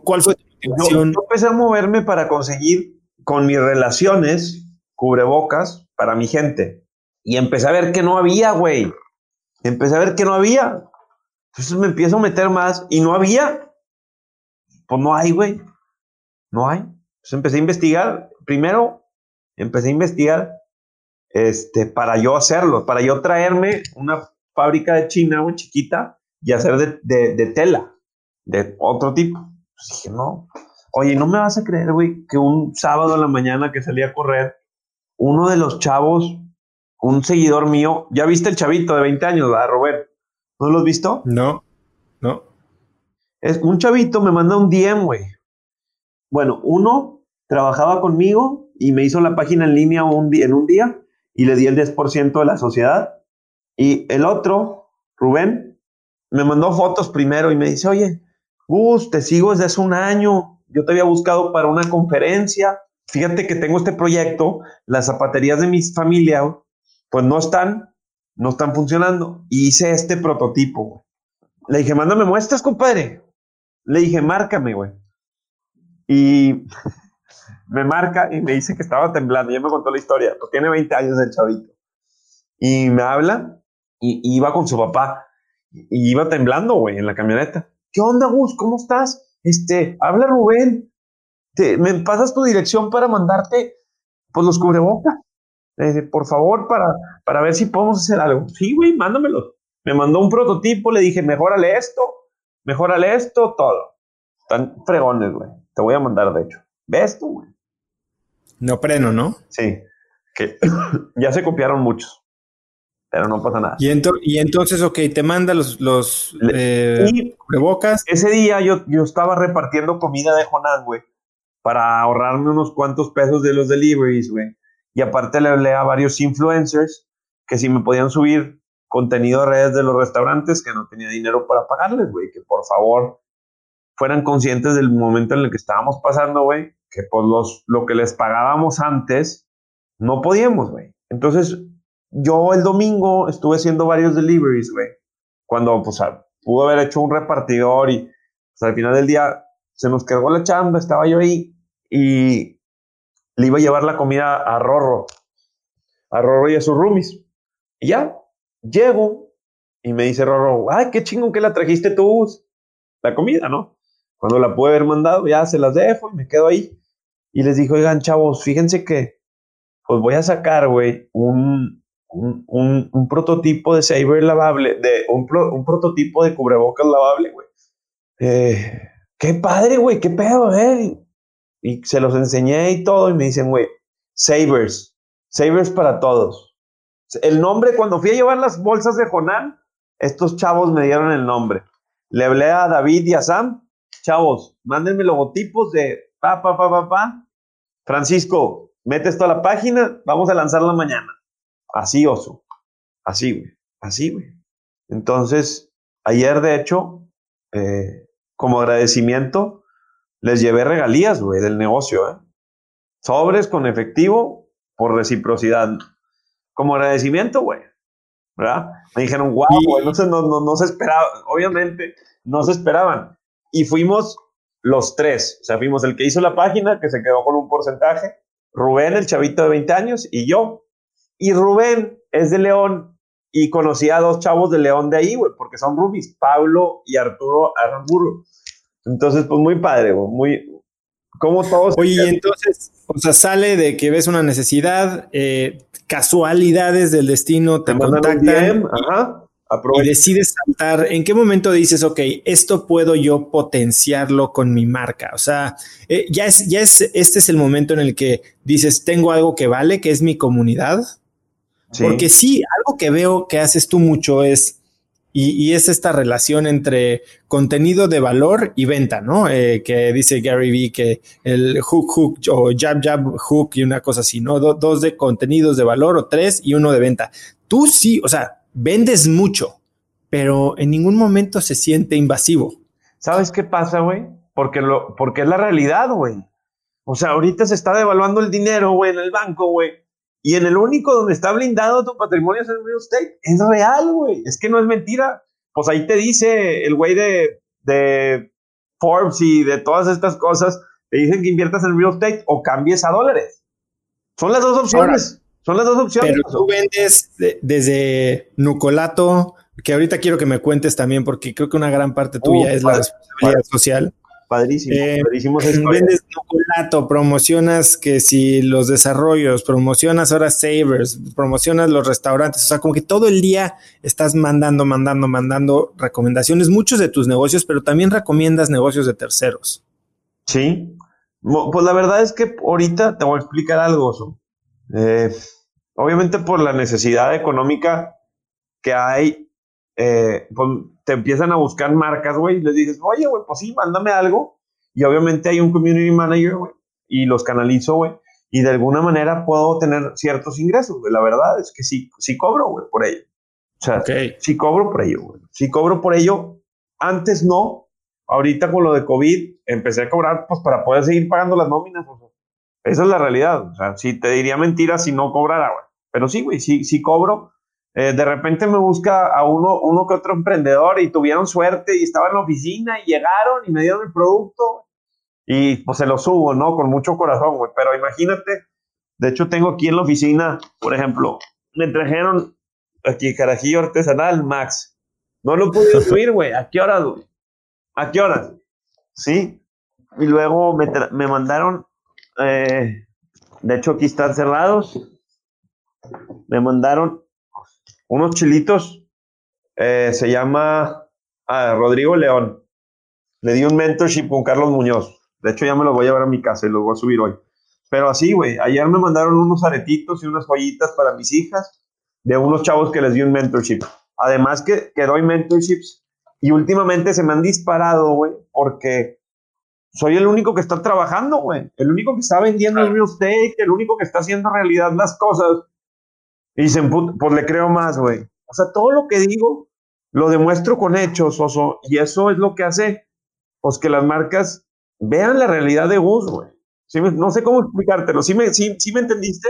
¿cuál fue tu yo, empecé a moverme para conseguir con mis relaciones cubrebocas para mi gente. Y empecé a ver que no había, güey. Empecé a ver que no había. Entonces me empiezo a meter más y no había. Pues no hay, güey. No hay. Entonces empecé a investigar. Primero, empecé a investigar este, para yo hacerlo, para yo traerme una fábrica de China, muy chiquita, y hacer de, de tela, de otro tipo. Pues dije, no. Oye, no me vas a creer, güey, que un sábado en la mañana que salí a correr, uno de los chavos, un seguidor mío, ya viste el chavito de 20 años, ¿verdad, Robert? ¿No lo has visto? No, no. Es un chavito me manda un DM, güey. Bueno, uno trabajaba conmigo y me hizo la página en línea un en un día y le di el 10% de la sociedad. Y el otro, Rubén, me mandó fotos primero y me dice, oye, Gus, te sigo desde hace un año. Yo te había buscado para una conferencia. Fíjate que tengo este proyecto. Las zapaterías de mi familia, pues no están, no están funcionando. Y hice este prototipo, Le dije, mándame muestras, compadre. Le dije, márcame, güey. Y me marca y me dice que estaba temblando. Ya me contó la historia. Pues tiene 20 años el chavito. Y me habla y iba con su papá. Y iba temblando, güey, en la camioneta. ¿Qué onda, Gus? ¿Cómo estás? Este, habla Rubén. Te, ¿Me pasas tu dirección para mandarte pues, los cubrebocas? por favor, para, para ver si podemos hacer algo. Sí, güey, mándamelo. Me mandó un prototipo, le dije, mejórale esto, mejórale esto, todo. Están fregones, güey. Te voy a mandar, de hecho. ¿Ves tú, güey? No preno, ¿no? Sí. Que ya se copiaron muchos pero no pasa nada. Y, y entonces, ok, te manda los, los eh, Ese día yo, yo estaba repartiendo comida de Jonan, güey, para ahorrarme unos cuantos pesos de los deliveries, güey. Y aparte le hablé a varios influencers que si me podían subir contenido a redes de los restaurantes que no tenía dinero para pagarles, güey, que por favor fueran conscientes del momento en el que estábamos pasando, güey, que pues los, lo que les pagábamos antes, no podíamos, güey. Entonces, yo el domingo estuve haciendo varios deliveries, güey. Cuando, pues, pudo haber hecho un repartidor y pues, al final del día se nos cargó la chamba, estaba yo ahí y le iba a llevar la comida a Rorro, a Rorro y a sus roomies. Y ya, llego y me dice Rorro, ay, qué chingón que la trajiste tú, la comida, ¿no? Cuando la pude haber mandado, ya se las dejo y me quedo ahí. Y les dijo, oigan, chavos, fíjense que, pues voy a sacar, güey, un, un, un, prototipo de Saber lavable, de un, un prototipo de cubrebocas lavable, güey. Eh, qué padre, güey, qué pedo, ver. Y se los enseñé y todo, y me dicen, güey, Sabers, Sabers para todos. El nombre, cuando fui a llevar las bolsas de Jonán, estos chavos me dieron el nombre. Le hablé a David y a Sam chavos, mándenme logotipos de pa, pa, pa, pa, pa. Francisco, mete esto a la página, vamos a lanzarla mañana. Así, oso. Así, güey. Así, güey. Entonces, ayer, de hecho, eh, como agradecimiento, les llevé regalías, güey, del negocio, ¿eh? Sobres con efectivo por reciprocidad. Como agradecimiento, güey. ¿Verdad? Me dijeron, wow, güey, no, no, no se esperaba. Obviamente, no se esperaban. Y fuimos los tres. O sea, fuimos el que hizo la página, que se quedó con un porcentaje, Rubén, el chavito de 20 años, y yo. Y Rubén es de León y conocí a dos chavos de León de ahí, güey, porque son rubis, Pablo y Arturo Aramburu. Entonces, pues muy padre, güey, muy... Como todos... Oye, entonces, o sea, sale de que ves una necesidad, eh, casualidades del destino te, contactan. ajá y decides saltar, ¿en qué momento dices, ok, esto puedo yo potenciarlo con mi marca? O sea, eh, ya es, ya es, este es el momento en el que dices, tengo algo que vale, que es mi comunidad. Porque sí, algo que veo que haces tú mucho es, y, es esta relación entre contenido de valor y venta, ¿no? Eh, que dice Gary Vee que el hook, hook o jab, jab, hook y una cosa así, ¿no? dos de contenidos de valor o tres y uno de venta. Tú sí, o sea, vendes mucho, pero en ningún momento se siente invasivo. ¿Sabes qué pasa, güey? Porque, lo, porque es la realidad, güey. O sea, ahorita se está devaluando el dinero, güey, en el banco, güey. Y en el único donde está blindado tu patrimonio es el real estate. Es real, güey. Es que no es mentira. Pues ahí te dice el güey de, de Forbes y de todas estas cosas. Te dicen que inviertas en real estate o cambies a dólares. Son las dos opciones. Son las dos opciones. Pero tú vendes desde Nucolato, que ahorita quiero que me cuentes también, porque creo que una gran parte tuya es la responsabilidad social. Padrísimo, eh, Vendes Nucolato, promocionas que si los desarrollos, promocionas ahora Savers, promocionas los restaurantes, o sea, como que todo el día estás mandando, mandando, mandando recomendaciones, muchos de tus negocios, pero también recomiendas negocios de terceros. Sí, pues la verdad es que ahorita te voy a explicar algo. Eh, obviamente por la necesidad económica que hay, eh, pues te empiezan a buscar marcas, güey, y les dices, oye, güey, pues sí, mándame algo. Y obviamente hay un community manager, güey, y los canalizo, güey, y de alguna manera puedo tener ciertos ingresos, güey. La verdad es que sí, sí cobro, güey, por ello. O sea, sí cobro por ello, güey. Sí cobro por ello. Antes no. Ahorita con lo de COVID empecé a cobrar, pues para poder seguir pagando las nóminas. O sea, esa es la realidad. O sea, si te diría mentira si no cobrara, güey. Pero sí, güey, sí, sí cobro. Eh, de repente me busca a uno, uno que otro emprendedor y tuvieron suerte y estaba en la oficina y llegaron y me dieron el producto y pues se lo subo, ¿no? Con mucho corazón, güey. Pero imagínate, de hecho tengo aquí en la oficina, por ejemplo, me trajeron aquí carajillo artesanal, Max. No lo pude subir, güey. ¿A qué horas, güey? ¿A qué horas? Sí. Y luego me, me mandaron eh, de hecho, aquí están cerrados. Me mandaron unos chilitos. Eh, se llama ah, Rodrigo León. Le di un mentorship con Carlos Muñoz. De hecho, ya me lo voy a llevar a mi casa y lo voy a subir hoy. Pero así, güey. Ayer me mandaron unos aretitos y unas joyitas para mis hijas de unos chavos que les di un mentorship. Además que, que doy mentorships y últimamente se me han disparado, güey, porque soy el único que está trabajando, güey. El único que está vendiendo el real estate, el único que está haciendo realidad las cosas. Y dicen, pues le creo más, güey. O sea, todo lo que digo lo demuestro con hechos, oso. Y eso es lo que hace pues que las marcas vean la realidad de Gus, güey. no sé cómo explicártelo. ¿Sí me, sí, me entendiste?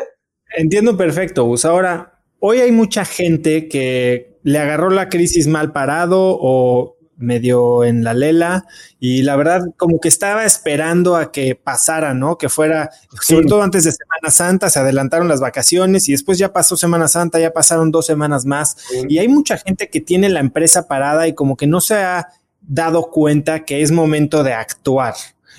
Entiendo perfecto, Gus. Ahora, hoy hay mucha gente que le agarró la crisis mal parado o medio en la lela y la verdad como que estaba esperando a que pasara, ¿no? Que fuera, sobre todo antes de Semana Santa, se adelantaron las vacaciones y después ya pasó Semana Santa, ya pasaron dos semanas más y hay mucha gente que tiene la empresa parada y como que no se ha dado cuenta que es momento de actuar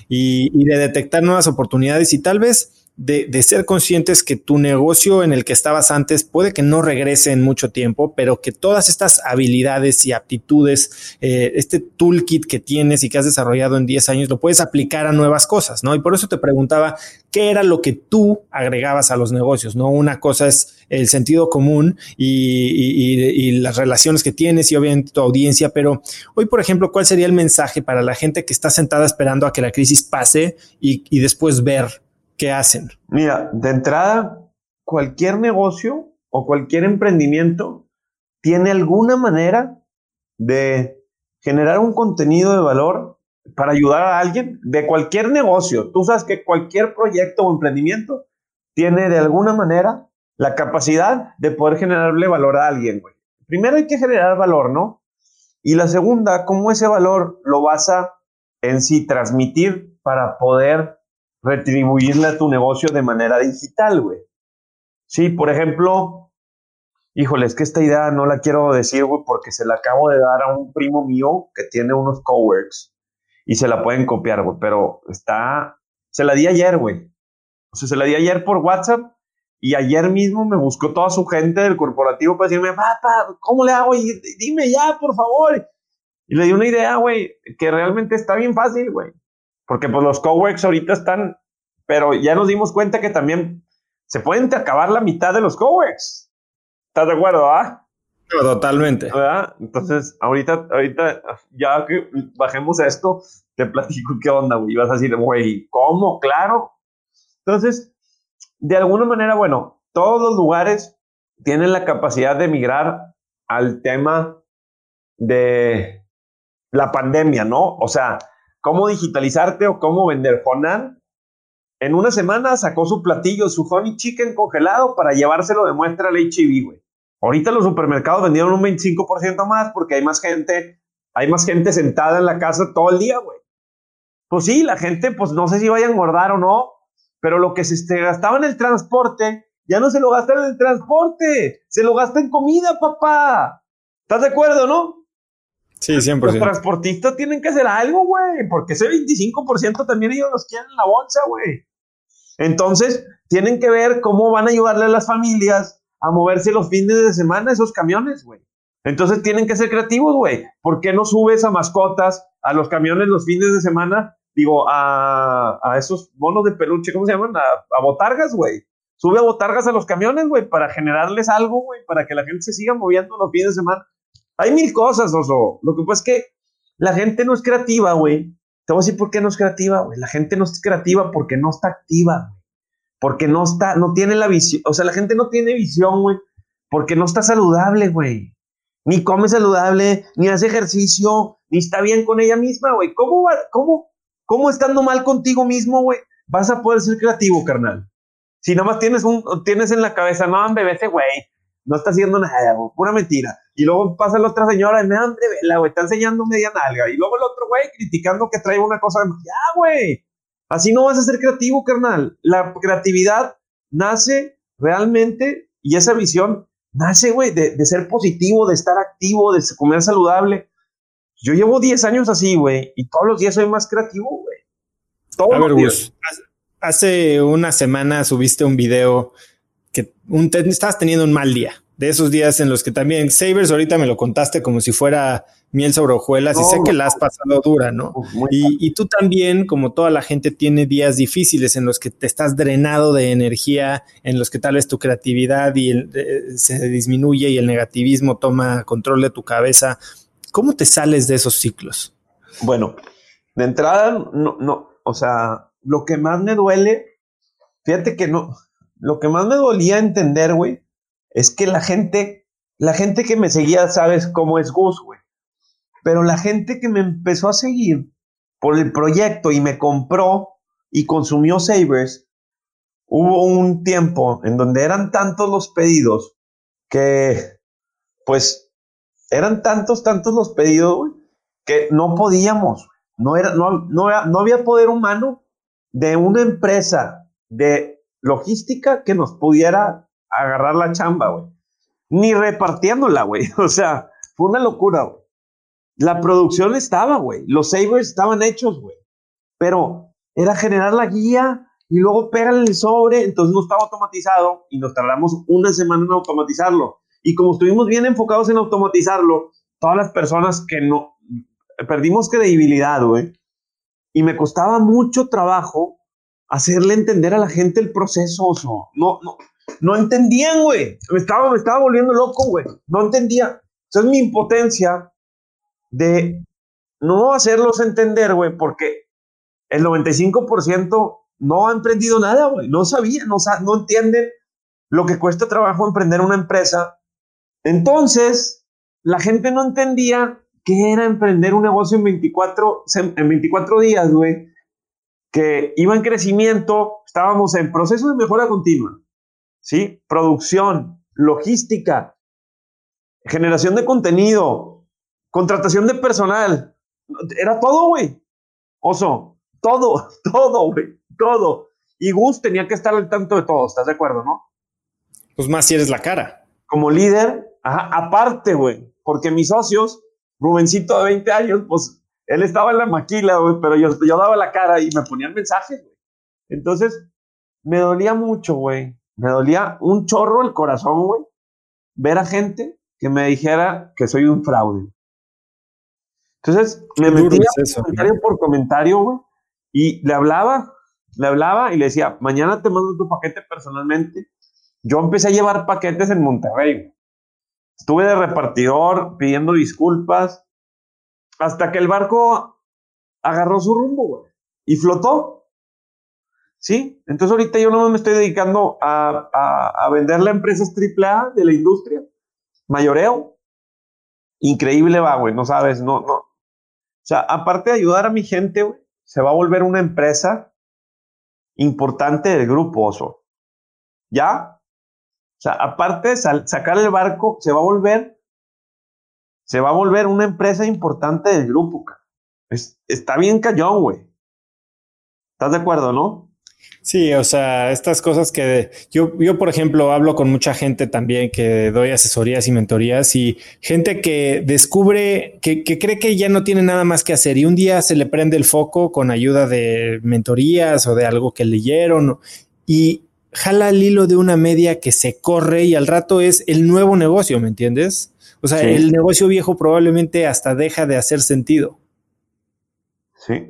y, y de detectar nuevas oportunidades y tal vez de, ser conscientes que tu negocio en el que estabas antes puede que no regrese en mucho tiempo, pero que todas estas habilidades y aptitudes, eh, este toolkit que tienes y que has desarrollado en 10 años, lo puedes aplicar a nuevas cosas, ¿no? Y por eso te preguntaba qué era lo que tú agregabas a los negocios, ¿no? Una cosa es el sentido común y, las relaciones que tienes y obviamente tu audiencia, pero hoy, por ejemplo, ¿cuál sería el mensaje para la gente que está sentada esperando a que la crisis pase y después ver ¿qué hacen? Mira, de entrada, cualquier negocio o cualquier emprendimiento tiene alguna manera de generar un contenido de valor para ayudar a alguien de cualquier negocio. Tú sabes que cualquier proyecto o emprendimiento tiene de alguna manera la capacidad de poder generarle valor a alguien, Primero hay que generar valor, ¿no? Y la segunda, cómo ese valor lo vas a en sí transmitir para poder retribuirle a tu negocio de manera digital, güey. Sí, por ejemplo, híjole, es que esta idea no la quiero decir, güey, porque se la acabo de dar a un primo mío que tiene unos coworks y se la pueden copiar, güey, pero está, se la di ayer, güey. O sea, se la di ayer por WhatsApp y ayer mismo me buscó toda su gente del corporativo para decirme, papá, ¿cómo le hago? Y dime ya, por favor. Y le di una idea, güey, que realmente está bien fácil, güey. Porque pues los coworks ahorita están, pero ya nos dimos cuenta que también se pueden acabar la mitad de los coworks. ¿Estás de acuerdo, ah? totalmente. ¿verdad? Entonces, ahorita, ahorita, ya que bajemos esto, te platico qué onda, güey. Vas a decir, güey, ¿cómo? Claro. Entonces, de alguna manera, bueno, todos los lugares tienen la capacidad de migrar al tema de la pandemia, ¿no? O sea, cómo digitalizarte o cómo vender. Jonan, en una semana sacó su platillo, su honey chicken congelado para llevárselo de muestra al HIV, güey. Ahorita los supermercados vendieron un 25% más porque hay más gente, hay más gente sentada en la casa todo el día, güey. Pues sí, la gente, pues no sé si vaya a engordar o no, pero lo que se gastaba en el transporte, ya no se lo gasta en el transporte, se lo gasta en comida, papá. ¿Estás de acuerdo, no? Sí, 100%. Los transportistas tienen que hacer algo, güey, porque ese 25% también ellos los quieren en la bolsa, güey. Entonces, tienen que ver cómo van a ayudarle a las familias a moverse los fines de semana esos camiones, güey. Entonces tienen que ser creativos, güey. ¿Por qué no subes a mascotas a los camiones los fines de semana? Digo, a, esos monos de peluche, ¿cómo se llaman? A, a botargas, güey. Sube a botargas a los camiones, güey, para generarles algo, güey, para que la gente se siga moviendo los fines de semana. Hay mil cosas, Oso. Lo que pasa es que la gente no es creativa, güey. Te voy a decir por qué no es creativa, güey. La gente no es creativa porque no está activa, güey. Porque no está, no tiene la visión. O sea, la gente no tiene visión, güey. Porque no está saludable, güey. Ni come saludable, ni hace ejercicio, ni está bien con ella misma, güey. ¿Cómo, cómo, cómo estando mal contigo mismo, güey, vas a poder ser creativo, carnal? Si nada más tienes, un, tienes en la cabeza, no, bebé, ese güey, no está haciendo nada, güey, pura mentira. Y luego pasa la otra señora me hambre, la güey, está enseñando media nalga. Y luego el otro güey criticando que trae una cosa de ya, güey. Así no vas a ser creativo, carnal. La creatividad nace realmente y esa visión nace, güey, de, de, ser positivo, de estar activo, de comer saludable. Yo llevo 10 años así, güey, y todos los días soy más creativo, güey. Todos a ver, hace una semana subiste un video que un, estabas teniendo un mal día de esos días en los que también Sabers ahorita me lo contaste como si fuera miel sobre hojuelas y sé que la has pasado dura, ¿no? Y, tú también, como toda la gente, tiene días difíciles en los que te estás drenado de energía, en los que tal vez tu creatividad y eh, se disminuye y el negativismo toma control de tu cabeza. ¿Cómo te sales de esos ciclos? Bueno, de entrada, no, no, o sea, lo que más me duele, fíjate que no, lo que más me dolía entender, güey, es que la gente, la gente que me seguía, sabes cómo es Gus, güey. Pero la gente que me empezó a seguir por el proyecto y me compró y consumió Sabres, hubo un tiempo en donde eran tantos los pedidos que, pues, eran tantos, tantos los pedidos que no podíamos. No, era, no, no, no había poder humano de una empresa de logística que nos pudiera agarrar la chamba, güey. Ni repartiéndola, güey. O sea, fue una locura, güey. La producción estaba, güey. Los sabers estaban hechos, güey. Pero era generar la guía y luego pegarle el sobre. Entonces no estaba automatizado y nos tardamos una semana en automatizarlo. Y como estuvimos bien enfocados en automatizarlo, todas las personas que no perdimos credibilidad, güey. Y me costaba mucho trabajo hacerle entender a la gente el proceso. No, no, no entendían, güey. Me estaba, me estaba volviendo loco, güey. No entendía. Es mi impotencia de no hacerlos entender, güey, porque el 95% no ha emprendido nada, güey. No sabía, no, no entienden lo que cuesta trabajo emprender una empresa. Entonces, la gente no entendía qué era emprender un negocio en 24, en 24 días, güey que iba en crecimiento, estábamos en proceso de mejora continua, ¿sí? Producción, logística, generación de contenido, contratación de personal, era todo, güey. Oso, todo, todo, güey, todo. Y Gus tenía que estar al tanto de todo, ¿estás de acuerdo, no? Pues más si eres la cara. Como líder, aparte, güey, porque mis socios, Rubencito de 20 años, pues él estaba en la maquila, güey, pero yo, yo daba la cara y me ponían mensajes, güey. Entonces, me dolía mucho, güey. Me dolía un chorro el corazón, güey. Ver a gente que me dijera que soy un fraude. Entonces, me metía comentario por comentario, güey. Y le hablaba, le hablaba y le decía, mañana te mando tu paquete personalmente. Yo empecé a llevar paquetes en Monterrey. Estuve de repartidor pidiendo disculpas hasta que el barco agarró su rumbo, güey, y flotó. ¿Sí? Entonces ahorita yo no me estoy dedicando a, a, a venderle a empresas AAA de la industria. Mayoreo. Increíble va, güey, no sabes, no, no. O sea, aparte de ayudar a mi gente, güey, se va a volver una empresa importante del grupo, Oso. ¿Ya? O sea, aparte de sacar el barco, se va a volver se va a volver una empresa importante del grupo. está bien cayón, güey. ¿Estás de acuerdo, no? Sí, o sea, estas cosas que yo, yo, por ejemplo, hablo con mucha gente también que doy asesorías y mentorías y gente que descubre que, que, cree que ya no tiene nada más que hacer y un día se le prende el foco con ayuda de mentorías o de algo que leyeron y jala el hilo de una media que se corre y al rato es el nuevo negocio, ¿me entiendes? O sea, el negocio viejo probablemente hasta deja de hacer sentido. Sí.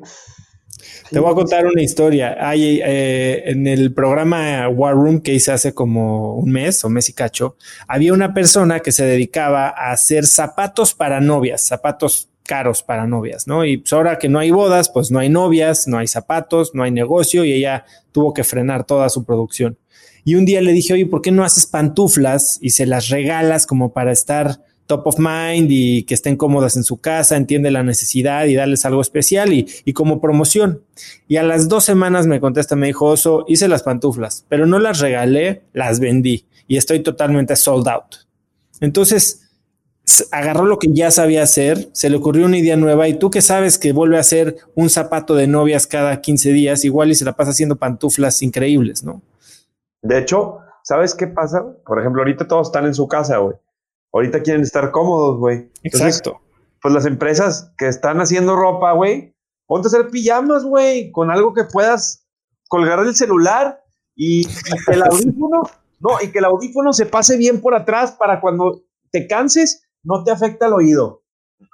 Te voy a contar una historia. Hay eh, en el programa War Room que hice hace como un mes o mes y cacho, había una persona que se dedicaba a hacer zapatos para novias, zapatos caros para novias, ¿no? Y pues ahora que no hay bodas, pues no hay novias, no hay zapatos, no hay negocio y ella tuvo que frenar toda su producción. Y un día le dije, oye, ¿por qué no haces pantuflas y se las regalas como para estar top of mind y que estén cómodas en su casa, entiende la necesidad y darles algo especial y, y, como promoción. Y a las dos semanas me contesta, me dijo, Oso, hice las pantuflas, pero no las regalé, las vendí y estoy totalmente sold out. Entonces, agarró lo que ya sabía hacer, se le ocurrió una idea nueva y tú que sabes que vuelve a hacer un zapato de novias cada 15 días, igual y se la pasa haciendo pantuflas increíbles, ¿no? De hecho, ¿sabes qué pasa? Por ejemplo, ahorita todos están en su casa, güey ahorita quieren estar cómodos, güey. Exacto. Pues las empresas que están haciendo ropa, güey, ponte a hacer pijamas, güey, con algo que puedas colgar del celular y, que el audífono, no, y que el audífono se pase bien por atrás para cuando te canses, no te afecta el oído.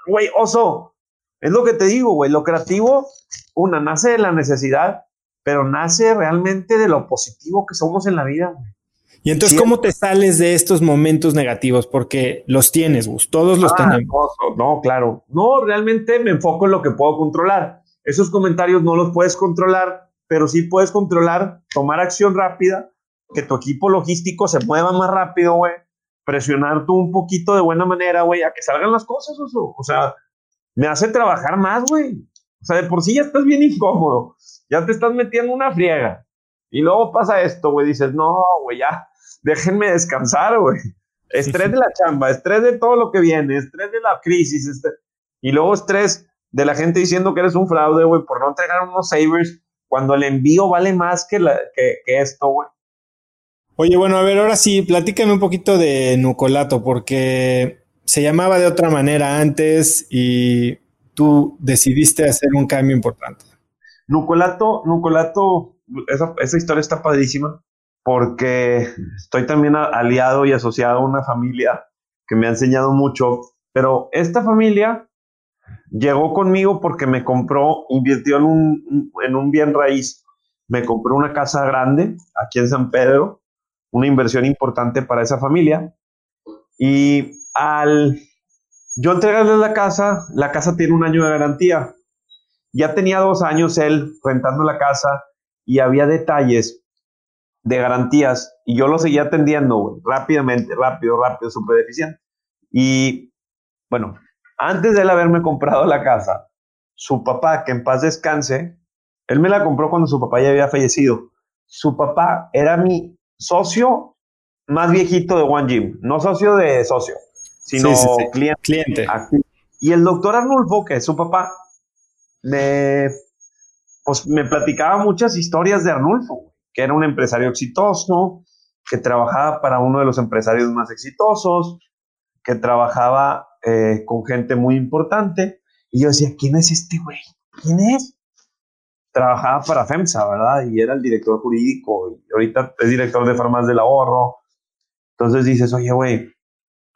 Güey, oso, es lo que te digo, güey, lo creativo, una, nace de la necesidad, pero nace realmente de lo positivo que somos en la vida, güey. Y entonces, ¿cómo te sales de estos momentos negativos? Porque los tienes, Gus, todos los ah, tenemos. No, claro. No, realmente me enfoco en lo que puedo controlar. Esos comentarios no los puedes controlar, pero sí puedes controlar, tomar acción rápida, que tu equipo logístico se mueva más rápido, güey. Presionar tú un poquito de buena manera, güey, a que salgan las cosas, O sea, me hace trabajar más, güey. O sea, de por sí ya estás bien incómodo. Ya te estás metiendo una friega. Y luego pasa esto, güey. Dices, no, güey, ya, déjenme descansar, güey. Estrés de la chamba, estrés de todo lo que viene, estrés de la crisis. Este, y luego estrés de la gente diciendo que eres un fraude, güey, por no entregar unos savers cuando el envío vale más que, la, que, que esto, güey. Oye, bueno, a ver, ahora sí, platícame un poquito de Nucolato, porque se llamaba de otra manera antes y tú decidiste hacer un cambio importante. Nucolato, Nucolato, esa, esa historia está padrísima porque estoy también aliado y asociado a una familia que me ha enseñado mucho, pero esta familia llegó conmigo porque me compró, invirtió en un, en un bien raíz, me compró una casa grande aquí en San Pedro, una inversión importante para esa familia. Y al yo entregarle la casa, la casa tiene un año de garantía. Ya tenía dos años él rentando la casa y había detalles de garantías y yo lo seguía atendiendo, rápidamente, rápido, rápido, súper eficiente. Y bueno, antes de él haberme comprado la casa, su papá, que en paz descanse, él me la compró cuando su papá ya había fallecido. Su papá era mi socio más viejito de One Gym, no socio de socio, sino cliente. Y el doctor Arnulfo, que es su papá, me, pues, me platicaba muchas historias de Arnulfo, que era un empresario exitoso, que trabajaba para uno de los empresarios más exitosos, que trabajaba eh, con gente muy importante. Y yo decía, ¿quién es este güey? ¿Quién es? trabajaba para FEMSA, ¿verdad? Y era el director jurídico y ahorita es director de Farmas del Ahorro. Entonces dices, oye, güey,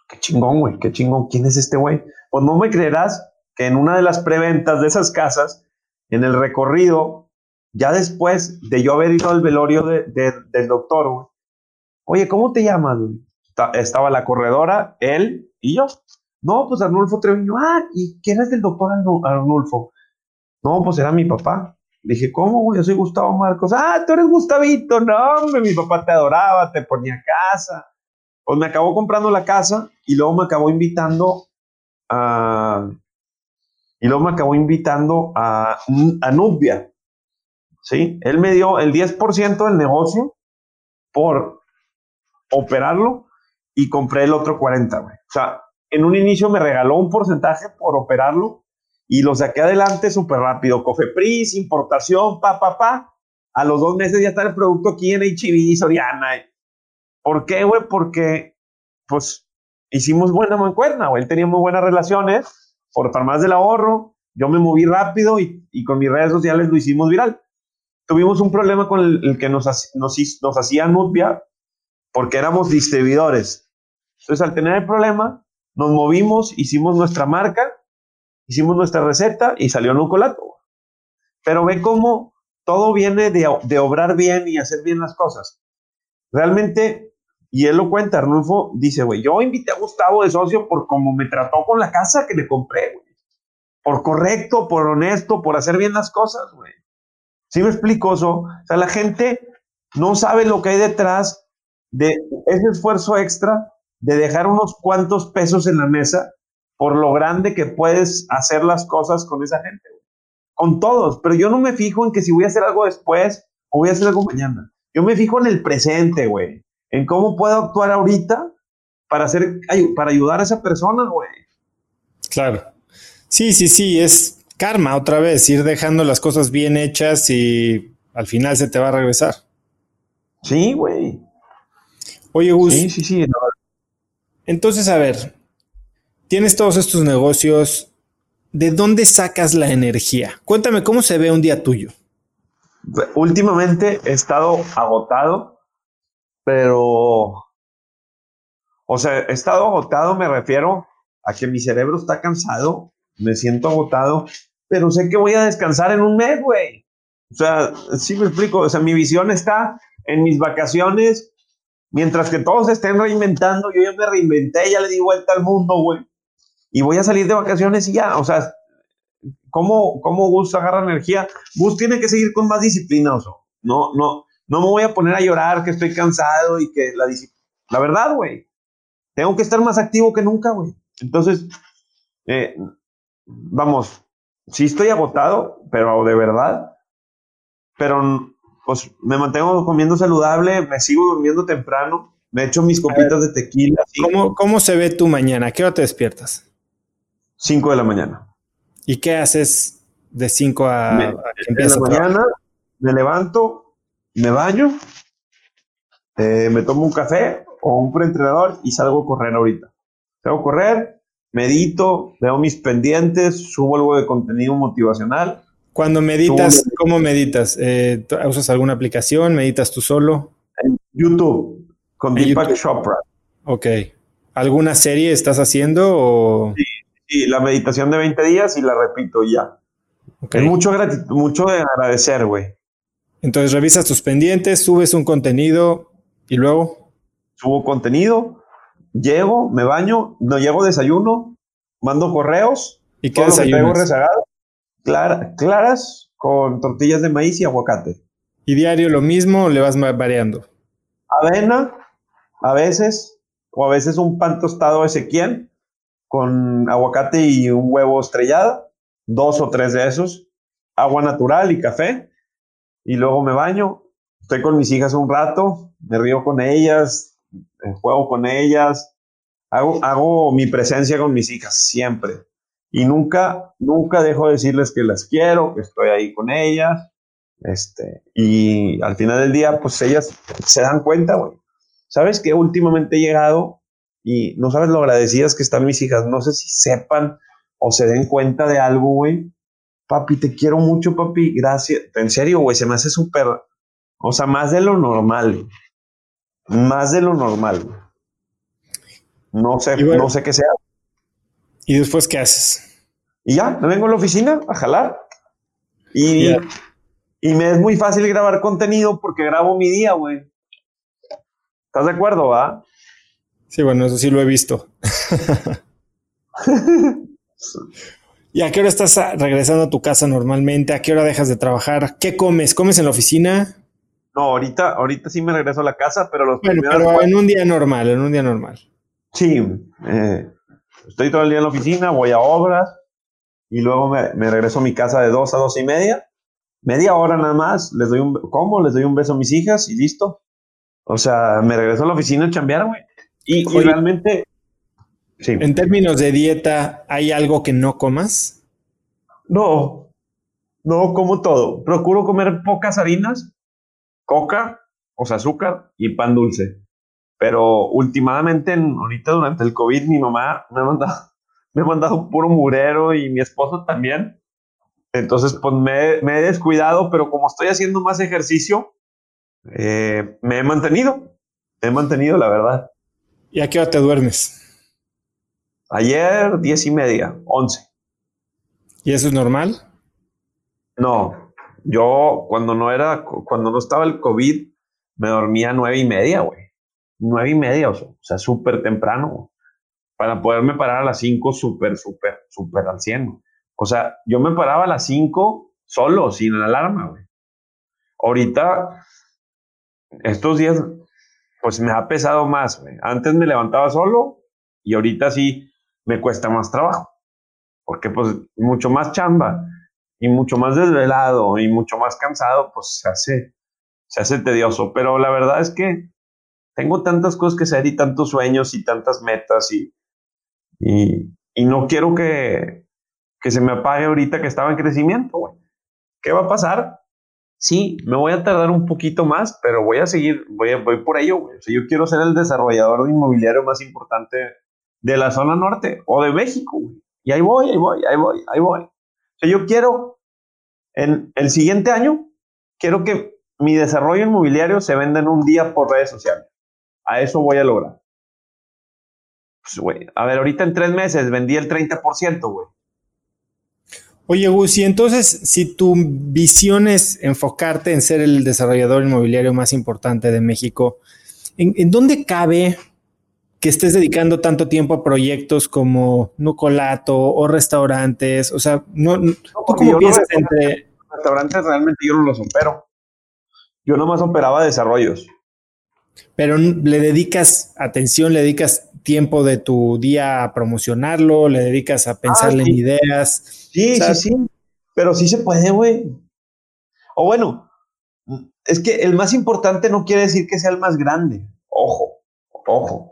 qué chingón, güey, qué chingón, ¿quién es este güey? Pues no me creerás que en una de las preventas de esas casas, en el recorrido, ya después de yo haber ido al velorio del doctor, güey, oye, ¿cómo te llamas? estaba la corredora, él y yo. No, pues Arnulfo Treviño. Ah, ¿y quién es el doctor Arnulfo? No, pues era mi papá. Dije, ¿cómo, güey? Yo soy Gustavo Marcos. Ah, tú eres Gustavito. No, hombre, mi papá te adoraba, te ponía casa. Pues me acabó comprando la casa y luego me acabó invitando a. Y luego me acabó invitando a, a Nubia. ¿Sí? Él me dio el 10% del negocio por operarlo y compré el otro 40, güey. O sea, en un inicio me regaló un porcentaje por operarlo y lo saqué adelante súper rápido. Cofepris, importación, pa, pa, pa. A los dos meses ya está el producto aquí en HB, Soriana. ¿Por qué, güey? Porque, pues, hicimos buena mancuerna, güey. Él tenía muy buenas relaciones por farmacias del ahorro. Yo me moví rápido y, y, con mis redes sociales lo hicimos viral. Tuvimos un problema con el, que nos, nos, nos hacía Nutbia porque éramos distribuidores. Entonces, al tener el problema, nos movimos, hicimos nuestra marca hicimos nuestra receta y salió Nucolato. Pero ve cómo todo viene de, de, obrar bien y hacer bien las cosas. Realmente, y él lo cuenta, Arnulfo dice, güey, yo invité a Gustavo de socio por cómo me trató con la casa que le compré, güey. Por correcto, por honesto, por hacer bien las cosas, güey. ¿Sí me explico eso? O sea, la gente no sabe lo que hay detrás de ese esfuerzo extra de dejar unos cuantos pesos en la mesa por lo grande que puedes hacer las cosas con esa gente, con todos, pero yo no me fijo en que si voy a hacer algo después o voy a hacer algo mañana. Yo me fijo en el presente, güey, en cómo puedo actuar ahorita para hacer para ayudar a esa persona, güey. Claro. Sí, sí, sí, es karma otra vez, ir dejando las cosas bien hechas y al final se te va a regresar. Sí, güey. Oye, Gus. Sí, sí, sí. Entonces, a ver, tienes todos estos negocios, ¿de dónde sacas la energía? Cuéntame cómo se ve un día tuyo. Últimamente he estado agotado, pero, o sea, he estado agotado, me refiero a que mi cerebro está cansado, me siento agotado, pero sé que voy a descansar en un mes, güey. O sea, sí me explico, o sea, mi visión está en mis vacaciones, mientras que todos estén reinventando, yo ya me reinventé, ya le di vuelta al mundo, güey y voy a salir de vacaciones y ya, o sea, ¿cómo, cómo Gus agarra energía? Gus tiene que seguir con más disciplina, oso. No, no, no me voy a poner a llorar que estoy cansado y que la disciplina. La verdad, güey. Tengo que estar más activo que nunca, güey. Entonces, eh, vamos, sí estoy agotado, pero de verdad. Pero pues me mantengo comiendo saludable, me sigo durmiendo temprano, me echo mis copitas de tequila. ¿Cómo, ¿Cómo se ve tu mañana? ¿A qué hora te despiertas? 5 de la mañana. ¿Y qué haces de 5 a, me, de la mañana? Me levanto, me baño, eh, me tomo un café o un preentrenador y salgo a correr ahorita. Salgo a correr, medito, veo mis pendientes, subo algo de contenido motivacional. Cuando meditas, ¿cómo meditas? Eh, ¿Usas alguna aplicación? ¿Meditas tú solo? En YouTube, con Deepak Chopra. Ok. ¿Alguna serie estás haciendo o...? Sí, sí, la meditación de 20 días y la repito ya. Okay. mucho, mucho de agradecer, güey. Entonces revisas tus pendientes, subes un contenido y luego... Subo contenido, llego, me baño, no llego desayuno, mando correos. ¿Y qué desayuno? rezagado, claras con tortillas de maíz y aguacate. ¿Y diario lo mismo o le vas variando? Avena, a veces, o a veces un pan tostado Ezequiel con aguacate y un huevo estrellado, dos o tres de esos, agua natural y café, y luego me baño, estoy con mis hijas un rato, me río con ellas, juego con ellas, hago, hago mi presencia con mis hijas siempre. Y nunca, nunca dejo de decirles que las quiero, que estoy ahí con ellas. Este, y al final del día, pues ellas se dan cuenta, güey. ¿Sabes que últimamente he llegado y no sabes lo agradecidas que están mis hijas? No sé si sepan o se den cuenta de algo, güey. Papi, te quiero mucho, papi. Gracias. En serio, güey, se me hace súper, o sea, más de lo normal. Más de lo normal. No sé, no sé qué sea. ¿Y después qué haces? Y ya, me vengo a la oficina a jalar. Y, y me es muy fácil grabar contenido porque grabo mi día, güey. ¿Estás de acuerdo, va? Sí, bueno, eso sí lo he visto. ¿Y a qué hora estás regresando a tu casa normalmente? ¿A qué hora dejas de trabajar? ¿Qué comes? ¿Comes en la oficina? No, ahorita, ahorita sí me regreso a la casa, pero los bueno, pero en un día normal, en un día normal. Sí, eh, estoy todo el día en la oficina, voy a obras y luego me, me, regreso a mi casa de dos a dos y media. Media hora nada más, les doy un, ¿cómo? Les doy un beso a mis hijas y listo. O sea, me regreso a la oficina a chambear, güey. Y, y, realmente... Sí. En términos de dieta, ¿hay algo que no comas? No, no como todo. Procuro comer pocas harinas, coca, o sea, azúcar y pan dulce. Pero últimamente, ahorita durante el COVID, mi mamá me ha mandado, me ha mandado un puro murero y mi esposo también. Entonces, pues me, me he descuidado, pero como estoy haciendo más ejercicio, eh, me he mantenido. Me he mantenido, la verdad. ¿Y a qué hora te duermes? Ayer, diez y media, once. ¿Y eso es normal? No, yo cuando no era, cuando no estaba el COVID, me dormía nueve y media, güey nueve y media, o sea, súper temprano, para poderme parar a las cinco súper, súper, súper al cien. O sea, yo me paraba a las cinco solo, sin alarma, güey. Ahorita, estos días, pues me ha pesado más, güey. Antes me levantaba solo y ahorita sí me cuesta más trabajo. Porque pues mucho más chamba y mucho más desvelado y mucho más cansado, pues se hace, se hace tedioso. Pero la verdad es que tengo tantas cosas que hacer y tantos sueños y tantas metas y, y, no quiero que, que, se me apague ahorita que estaba en crecimiento. ¿Qué va a pasar? Sí, me voy a tardar un poquito más, pero voy a seguir, voy, voy por ello, güey. O sea, yo quiero ser el desarrollador inmobiliario más importante de la zona norte o de México. Y ahí voy, ahí voy, ahí voy, ahí voy. O sea, yo quiero, en el siguiente año, quiero que mi desarrollo inmobiliario se venda en un día por redes sociales. A eso voy a lograr. Pues, güey, a ver, ahorita en tres meses vendí el 30%, güey. Oye, Gus, y entonces, si tu visión es enfocarte en ser el desarrollador inmobiliario más importante de México, ¿en, dónde cabe que estés dedicando tanto tiempo a proyectos como Nucolato o restaurantes? O sea, no, cómo piensas entre. Restaurantes realmente yo no los opero. Yo nomás operaba desarrollos pero le dedicas atención, le dedicas tiempo de tu día a promocionarlo, le dedicas a pensarle ah, en ideas. Sí, sí, sí. Pero sí se puede, güey. O bueno, es que el más importante no quiere decir que sea el más grande. Ojo, ojo.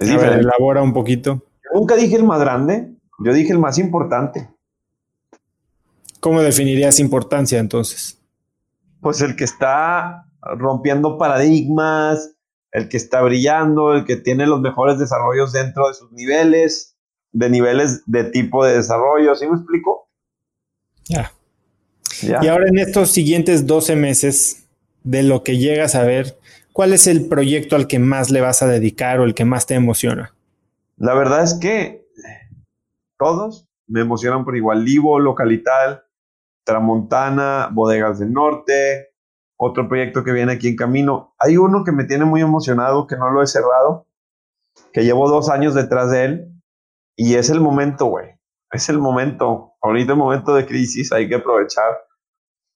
Es elabora un poquito. nunca dije el más grande, yo dije el más importante. ¿Cómo definirías importancia entonces? Pues el que está rompiendo paradigmas, el que está brillando, el que tiene los mejores desarrollos dentro de sus niveles, de niveles de tipo de desarrollo, ¿sí me explico? Ya. Y ahora en estos siguientes 12 meses, de lo que llegas a ver, ¿cuál es el proyecto al que más le vas a dedicar o el que más te emociona? La verdad es que todos me emocionan por igual. Livo, Localital, Tramontana, Bodegas del Norte, otro proyecto que viene aquí en camino. Hay uno que me tiene muy emocionado, que no lo he cerrado, que llevo dos años detrás de él, y es el momento, güey. Es el momento. Ahorita el momento de crisis, hay que aprovechar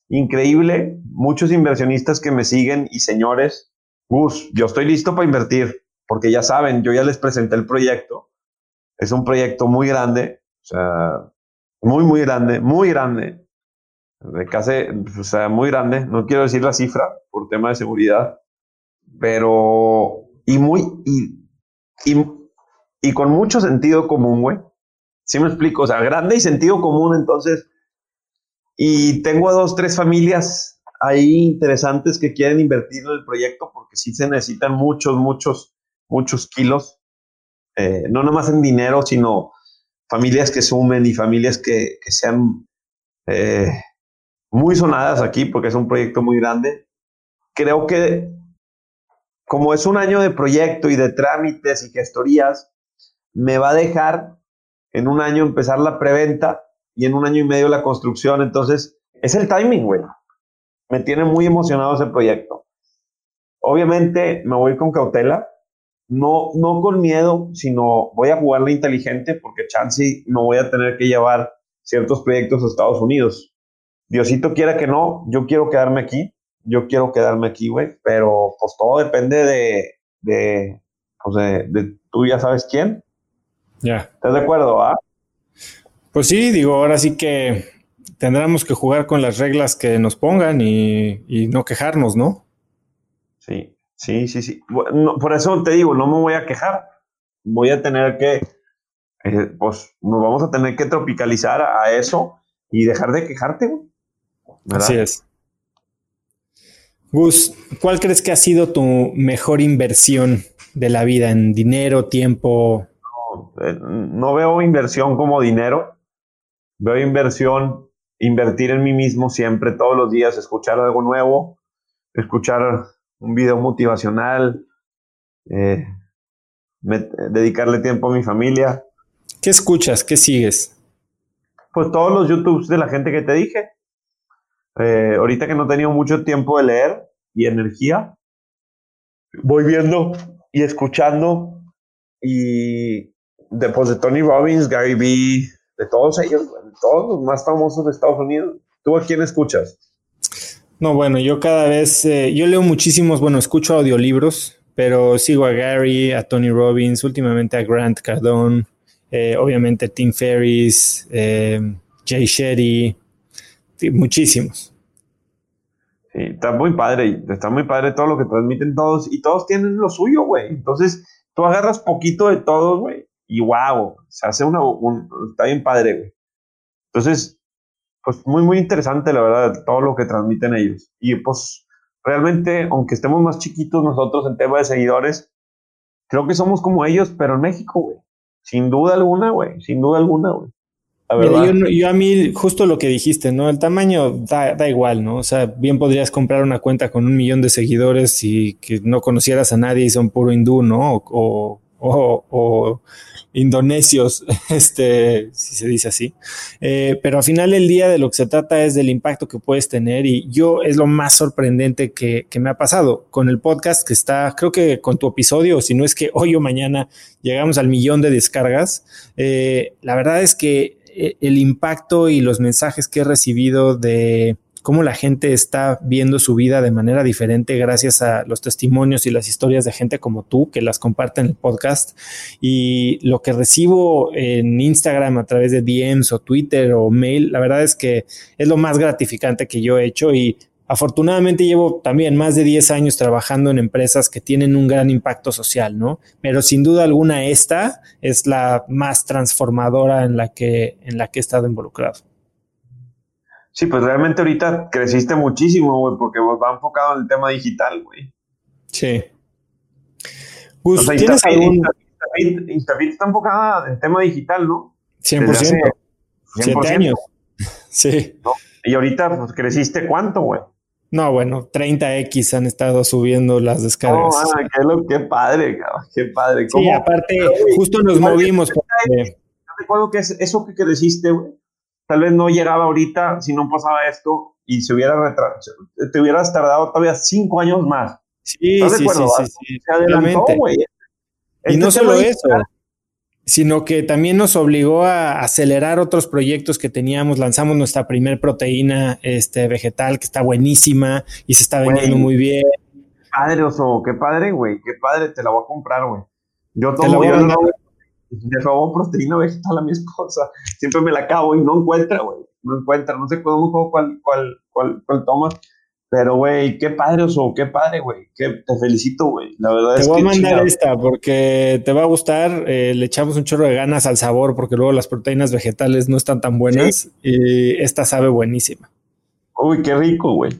increíble. Muchos inversionistas que me siguen y señores, Gus, yo estoy listo para invertir, porque ya saben, yo ya les presenté el proyecto. Es un proyecto muy grande, o sea, muy, muy grande, muy grande. De casi, o sea, muy grande. No quiero decir la cifra por tema de seguridad, pero, y muy, y, y, y con mucho sentido común, güey. ¿Sí me explico? O sea, grande y sentido común, entonces y tengo a dos, tres familias ahí interesantes que quieren invertir en el proyecto porque sí se necesitan muchos, muchos, muchos kilos. Eh, no nomás en dinero, sino familias que sumen y familias que, que sean eh, muy sonadas aquí porque es un proyecto muy grande. Creo que como es un año de proyecto y de trámites y gestorías, me va a dejar en un año empezar la preventa y en un año y medio la construcción. Entonces, es el timing, güey. Me tiene muy emocionado ese proyecto. Obviamente me voy con cautela, no, no con miedo, sino voy a jugarle inteligente porque chance no voy a tener que llevar ciertos proyectos a Estados Unidos. Diosito quiera que no, yo quiero quedarme aquí, yo quiero quedarme aquí, güey, pero pues todo depende de, de, pues de, de tú ya sabes quién. Ya. ¿Estás de acuerdo? Ah? Pues sí, digo, ahora sí que tendremos que jugar con las reglas que nos pongan y, no quejarnos, ¿no? Sí, sí, sí, sí. por eso te digo, no me voy a quejar. Voy a tener que, eh, pues nos vamos a tener que tropicalizar a eso y dejar de quejarte, güey. Así es. Gus, ¿cuál crees que ha sido tu mejor inversión de la vida en dinero, tiempo? no eh, veo inversión como dinero Veo inversión, invertir en mí mismo siempre, todos los días, escuchar algo nuevo, escuchar un video motivacional, eh, dedicarle tiempo a mi familia. ¿Qué escuchas? ¿Qué sigues? Pues todos los YouTubes de la gente que te dije. Eh, ahorita que no he tenido mucho tiempo de leer y energía, voy viendo y escuchando y después de Tony Robbins, Gary Vee, de todos ellos, todos los más famosos de Estados Unidos. ¿Tú a quién escuchas? No, bueno, yo cada vez, eh, yo leo muchísimos, bueno, escucho audiolibros, pero sigo a Gary, a Tony Robbins, últimamente a Grant Cardone, eh, obviamente Tim Ferriss, eh, Jay Shetty, muchísimos. Sí, está muy padre, está muy padre todo lo que transmiten todos y todos tienen lo suyo, güey. Entonces, tú agarras poquito de todos, güey, y wow, se hace una, está bien padre, güey. Entonces, pues muy, muy interesante, la verdad, todo lo que transmiten ellos. Y pues realmente, aunque estemos más chiquitos nosotros en tema de seguidores, creo que somos como ellos, pero en México, güey. Sin duda alguna, güey. Sin duda alguna, güey. Yo, yo, a mí, justo lo que dijiste, ¿no? El tamaño da, da, igual, ¿no? O sea, bien podrías comprar una cuenta con un millón de seguidores y que no conocieras a nadie y son puro hindú, ¿no? o, o, indonesios, este, si se dice así. Eh, pero al final del día de lo que se trata es del impacto que puedes tener y yo es lo más sorprendente que, me ha pasado con el podcast que está, creo que con tu episodio, si no es que hoy o mañana llegamos al millón de descargas. Eh, la verdad es que eh, el impacto y los mensajes que he recibido de cómo la gente está viendo su vida de manera diferente gracias a los testimonios y las historias de gente como tú que las comparte en el podcast. Y lo que recibo en Instagram a través de DMs o Twitter o mail, la verdad es que es lo más gratificante que yo he hecho y Afortunadamente llevo también más de 10 años trabajando en empresas que tienen un gran impacto social, ¿no? Pero sin duda alguna esta es la más transformadora en la que, en la que he estado involucrado. Sí, pues realmente ahorita creciste muchísimo, güey, porque va enfocado en el tema digital, güey. Sí. Gus, ¿tienes algún... Instafit, está enfocada en el tema digital, ¿no? 100%. 100%. años. Sí. Y ahorita, pues, creciste cuánto, güey. No, bueno, 30X han estado subiendo las descargas. No, qué, lo, qué padre, cabrón, qué padre. Sí, aparte, justo nos movimos. Porque... recuerdo que eso que, deciste, güey, tal vez no llegaba ahorita si no pasaba esto y se hubiera te hubieras tardado todavía cinco años más. Sí, sí, sí, sí, sí, Se adelantó, güey. Y este no solo eso sino que también nos obligó a acelerar otros proyectos que teníamos. Lanzamos nuestra primer proteína este, vegetal que está buenísima y se está vendiendo muy bien. Padre, oso, qué padre, güey, qué padre, te la voy a comprar, güey. Yo tomo, yo no, le robo proteína vegetal a mi esposa, siempre me la acabo y no encuentra, güey, no encuentra, no sé cuál, cuál, cuál, cuál, cuál toma pero, güey, qué padre, Oso, qué padre, güey. Te felicito, güey. La verdad te es que. Te voy a mandar esta porque te va a gustar. Eh, le echamos un chorro de ganas al sabor porque luego las proteínas vegetales no están tan buenas. Y esta sabe buenísima. Uy, qué rico, güey.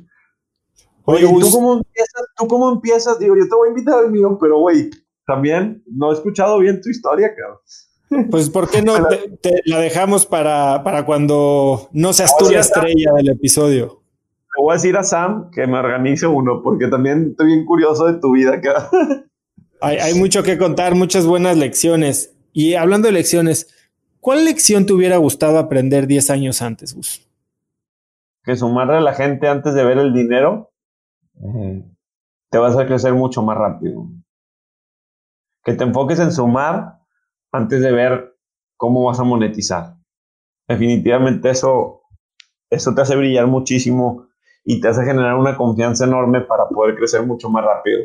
Oye, ¿tú, cómo empiezas, ¿tú cómo empiezas? Digo, yo te voy a invitar al mío, pero, güey, también no he escuchado bien tu historia, cabrón. Pues, ¿por qué no te, la dejamos para, para cuando no seas tú la estrella del episodio? Le voy a decir a Sam que me organice uno, porque también estoy bien curioso de tu vida. hay, hay mucho que contar, muchas buenas lecciones. Y hablando de lecciones, ¿cuál lección te hubiera gustado aprender 10 años antes, Gus? Que sumarle a la gente antes de ver el dinero eh, te vas a crecer mucho más rápido. Que te enfoques en sumar antes de ver cómo vas a monetizar. Definitivamente eso, eso te hace brillar muchísimo y te hace generar una confianza enorme para poder crecer mucho más rápido.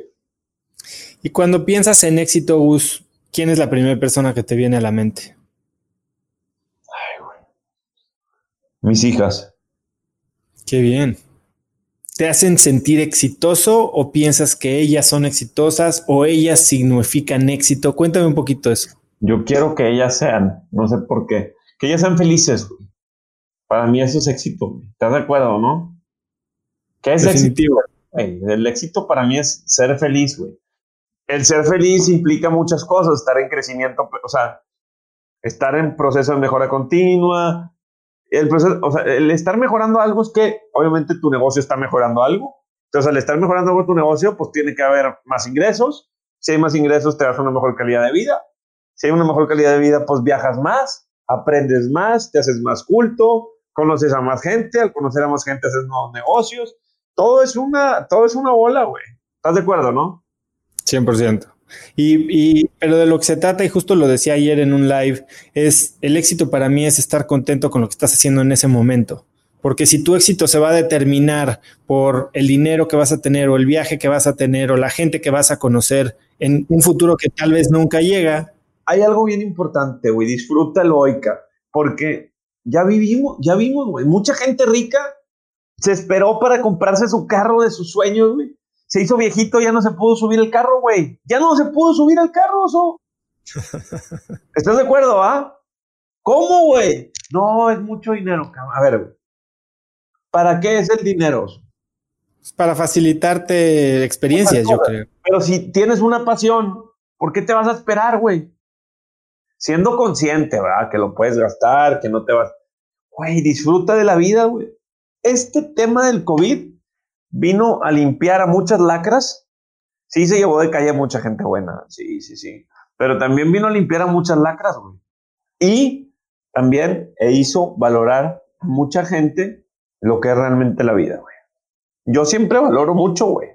Y cuando piensas en éxito, Gus, ¿quién es la primera persona que te viene a la mente? Ay, güey. Mis hijas. Qué bien. ¿Te hacen sentir exitoso o piensas que ellas son exitosas o ellas significan éxito? Cuéntame un poquito eso. Yo quiero que ellas sean, no sé por qué, que ellas sean felices. Para mí eso es éxito. ¿Estás de acuerdo, no? ¿Qué es Definitivo. éxito? el éxito para mí es ser feliz, güey. El ser feliz implica muchas cosas, estar en crecimiento, o sea, estar en proceso de mejora continua. El, proceso, o sea, el estar mejorando algo es que obviamente tu negocio está mejorando algo. Entonces, al estar mejorando algo tu negocio, pues tiene que haber más ingresos. Si hay más ingresos, te das una mejor calidad de vida. Si hay una mejor calidad de vida, pues viajas más, aprendes más, te haces más culto, conoces a más gente, al conocer a más gente haces nuevos negocios todo es una, todo es una bola, güey. ¿Estás de acuerdo, no? 100%. Y, pero de lo que se trata, y justo lo decía ayer en un live, es el éxito para mí es estar contento con lo que estás haciendo en ese momento. Porque si tu éxito se va a determinar por el dinero que vas a tener, o el viaje que vas a tener, o la gente que vas a conocer en un futuro que tal vez nunca llega. Hay algo bien importante, güey. Disfrútalo, Oika. Porque ya vivimos, ya vimos, güey. Mucha gente rica se esperó para comprarse su carro de sus sueños, güey. Se hizo viejito, ya no se pudo subir el carro, güey. Ya no se pudo subir al carro, oso. ¿Estás de acuerdo, ah? ¿Cómo, güey? No, es mucho dinero, cabrón. A ver, güey. ¿Para qué es el dinero? Para facilitarte experiencias, yo creo. Pero si tienes una pasión, ¿por qué te vas a esperar, güey? Siendo consciente, ¿verdad? Que lo puedes gastar, que no te vas. Güey, disfruta de la vida, güey este tema del COVID vino a limpiar a muchas lacras. Sí, se llevó de calle a mucha gente buena, sí, sí, sí. Pero también vino a limpiar a muchas lacras, güey. Y también e hizo valorar a mucha gente lo que es realmente la vida, güey. Yo siempre valoro mucho, güey.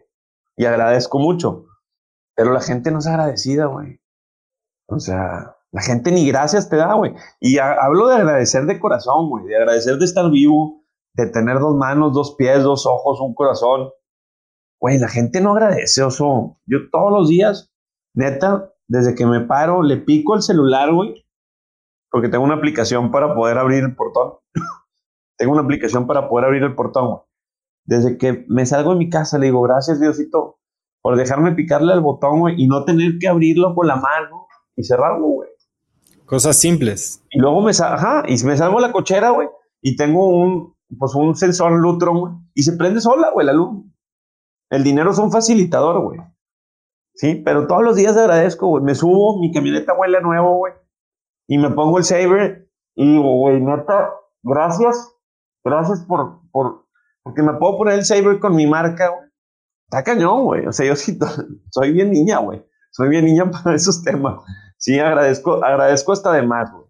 Y agradezco mucho. Pero la gente no es agradecida, güey. O sea, la gente ni gracias te da, güey. Y hablo de agradecer de corazón, güey. De agradecer de estar vivo, de tener dos manos, dos pies, dos ojos, un corazón. Güey, la gente no agradece, oso. Yo todos los días, neta, desde que me paro, le pico el celular, güey, porque tengo una aplicación para poder abrir el portón. tengo una aplicación para poder abrir el portón, güey. Desde que me salgo de mi casa, le digo, gracias, Diosito, por dejarme picarle al botón, güey, y no tener que abrirlo con la mano y cerrarlo, güey. Cosas simples. Y luego me, ajá, y me salgo a la cochera, güey, y tengo un, pues un sensor Lutron, güey, y se prende sola, güey, la luz. El dinero es un facilitador, güey. Sí, pero todos los días agradezco, güey. Me subo, mi camioneta huele a nuevo, güey. Y me pongo el saber y digo, güey, neta, gracias. Gracias por, por, porque me puedo poner el saber con mi marca, güey. Está cañón, güey. O sea, yo sí, soy bien niña, güey. Soy bien niña para esos temas. Sí, agradezco, agradezco hasta de más, güey.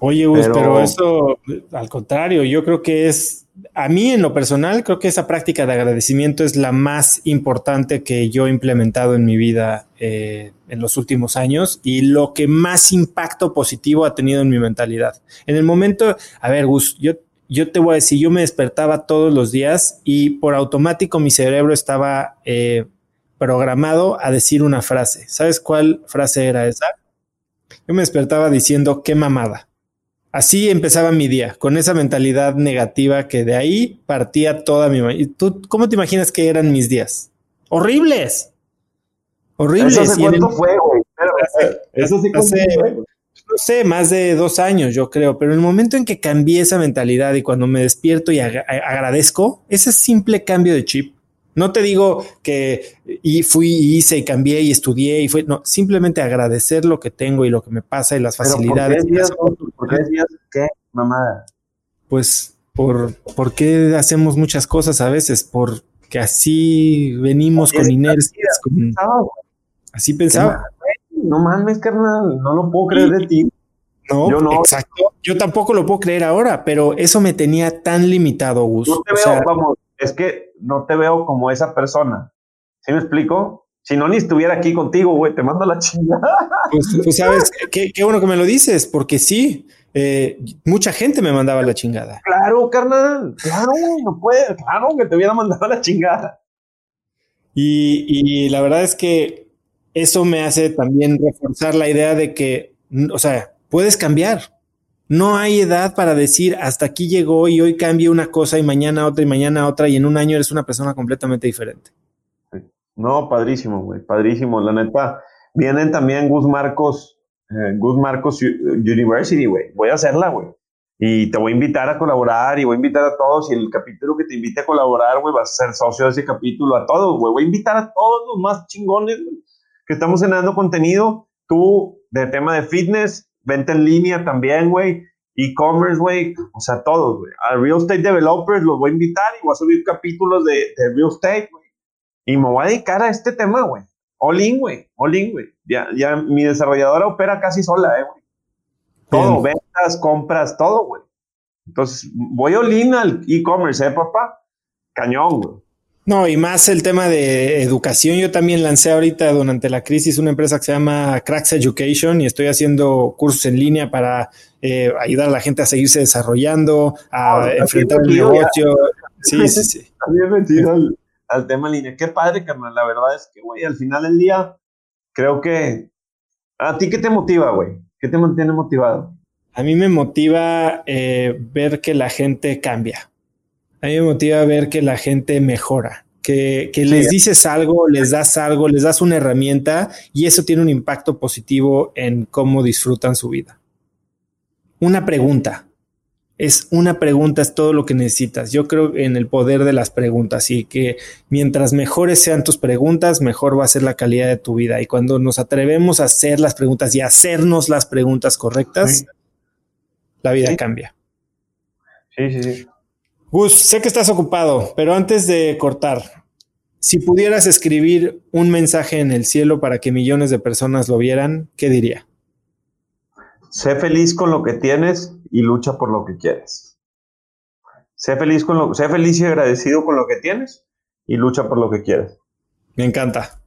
Oye, Gus, pero... eso, al contrario, yo creo que es, a mí en lo personal, creo que esa práctica de agradecimiento es la más importante que yo he implementado en mi vida eh, en los últimos años y lo que más impacto positivo ha tenido en mi mentalidad. En el momento, a ver, Gus, yo, yo te voy a decir, yo me despertaba todos los días y por automático mi cerebro estaba eh, programado a decir una frase. ¿Sabes cuál frase era esa? Yo me despertaba diciendo, qué mamada. Así empezaba mi día, con esa mentalidad negativa que de ahí partía toda mi... ¿Y tú cómo te imaginas que eran mis días? Horribles. Horribles. ¿Eso cuánto fue, güey? Eso sí No sé, más de dos años, yo creo, pero el momento en que cambié esa mentalidad y cuando me despierto y agradezco, ese simple cambio de chip no te digo que y fui, y hice y cambié y estudié y fue, no, simplemente agradecer lo que tengo y lo que me pasa y las facilidades. ¿Por qué decías qué, mamada? Pues por, porque hacemos muchas cosas a veces, porque así venimos con inercias. así pensaba. No mames, carnal, no lo puedo creer de ti. No, yo no. Exacto. Yo tampoco lo puedo creer ahora, pero eso me tenía tan limitado, Gus. No te veo, vamos, es que no te veo como esa persona. ¿Sí me explico? Si no, ni estuviera aquí contigo, güey, te mando la chingada. Pues tú sabes, qué, bueno que me lo dices, porque sí, eh, mucha gente me mandaba la chingada. Claro, carnal, claro, no puede, claro que te hubiera mandado la chingada. Y, y la verdad es que eso me hace también reforzar la idea de que, o sea, puedes cambiar. No hay edad para decir hasta aquí llegó y hoy cambie una cosa y mañana otra y mañana otra y en un año eres una persona completamente diferente. No, padrísimo, güey, padrísimo. La neta, vienen también Gus Marcos, eh, Gus Marcos University, güey. Voy a hacerla, güey. Y te voy a invitar a colaborar y voy a invitar a todos. Y el capítulo que te invite a colaborar, güey, vas a ser socio de ese capítulo, a todos, güey. Voy a invitar a todos los más chingones, que estamos generando contenido. Tú, de tema de fitness, venta en línea también, güey, e-commerce, güey, o sea, todos, güey. A real estate developers los voy a invitar y voy a subir capítulos de, real estate, güey. Y me voy a dedicar a este tema, güey. All in, güey. All in, güey. Ya, ya mi desarrolladora opera casi sola, eh, güey. Todo, ventas, compras, todo, güey. Entonces, voy all in al e-commerce, eh, papá. Cañón, güey. No, y más el tema de educación. Yo también lancé ahorita durante la crisis una empresa que se llama Cracks Education y estoy haciendo cursos en línea para eh, ayudar a la gente a seguirse desarrollando, a ah, enfrentar el negocio. Sí, sí, sí. Metido al, al, tema en línea. Qué padre, carnal. La verdad es que, güey, al final del día, creo que. ¿A ti qué te motiva, güey? ¿Qué te mantiene motivado? A mí me motiva eh, ver que la gente cambia a mí me motiva ver que la gente mejora, que, les dices algo, les das algo, les das una herramienta y eso tiene un impacto positivo en cómo disfrutan su vida. Una pregunta. Es una pregunta, es todo lo que necesitas. Yo creo en el poder de las preguntas y que mientras mejores sean tus preguntas, mejor va a ser la calidad de tu vida. Y cuando nos atrevemos a hacer las preguntas y hacernos las preguntas correctas, la vida cambia. Sí, sí, sí. Gus, sé que estás ocupado, pero antes de cortar, si pudieras escribir un mensaje en el cielo para que millones de personas lo vieran, ¿qué diría? Sé feliz con lo que tienes y lucha por lo que quieres. Sé feliz, con lo, sé feliz y agradecido con lo que tienes y lucha por lo que quieres. Me encanta.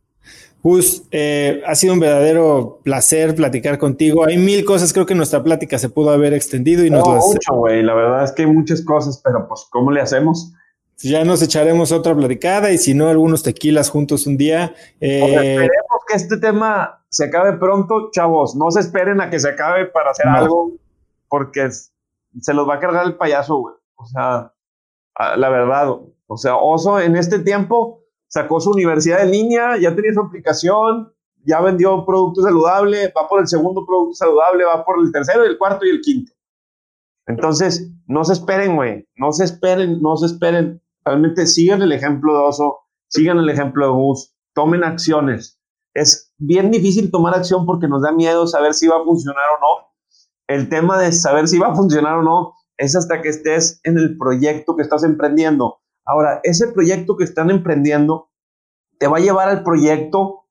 Gus, eh, ha sido un verdadero placer platicar contigo. Hay mil cosas, creo que nuestra plática se pudo haber extendido y nos no, mucho, güey. La verdad es que hay muchas cosas, pero pues, ¿cómo le hacemos? Ya nos echaremos otra platicada y si no, algunos tequilas juntos un día. Eh, esperemos que este tema se acabe pronto, chavos. No se esperen a que se acabe para hacer algo, porque se los va a cargar el payaso, güey. O sea, la verdad, o sea, Oso en este tiempo sacó su universidad en línea, ya tenía su aplicación, ya vendió un producto saludable, va por el segundo producto saludable, va por el tercero, el cuarto y el quinto. Entonces, no se esperen, güey, no se esperen, no se esperen. Realmente sigan el ejemplo de Oso, sigan el ejemplo de Gus, tomen acciones. Es bien difícil tomar acción porque nos da miedo saber si va a funcionar o no. El tema de saber si va a funcionar o no es hasta que estés en el proyecto que estás emprendiendo. Ahora, ese proyecto que están emprendiendo te va a llevar al proyecto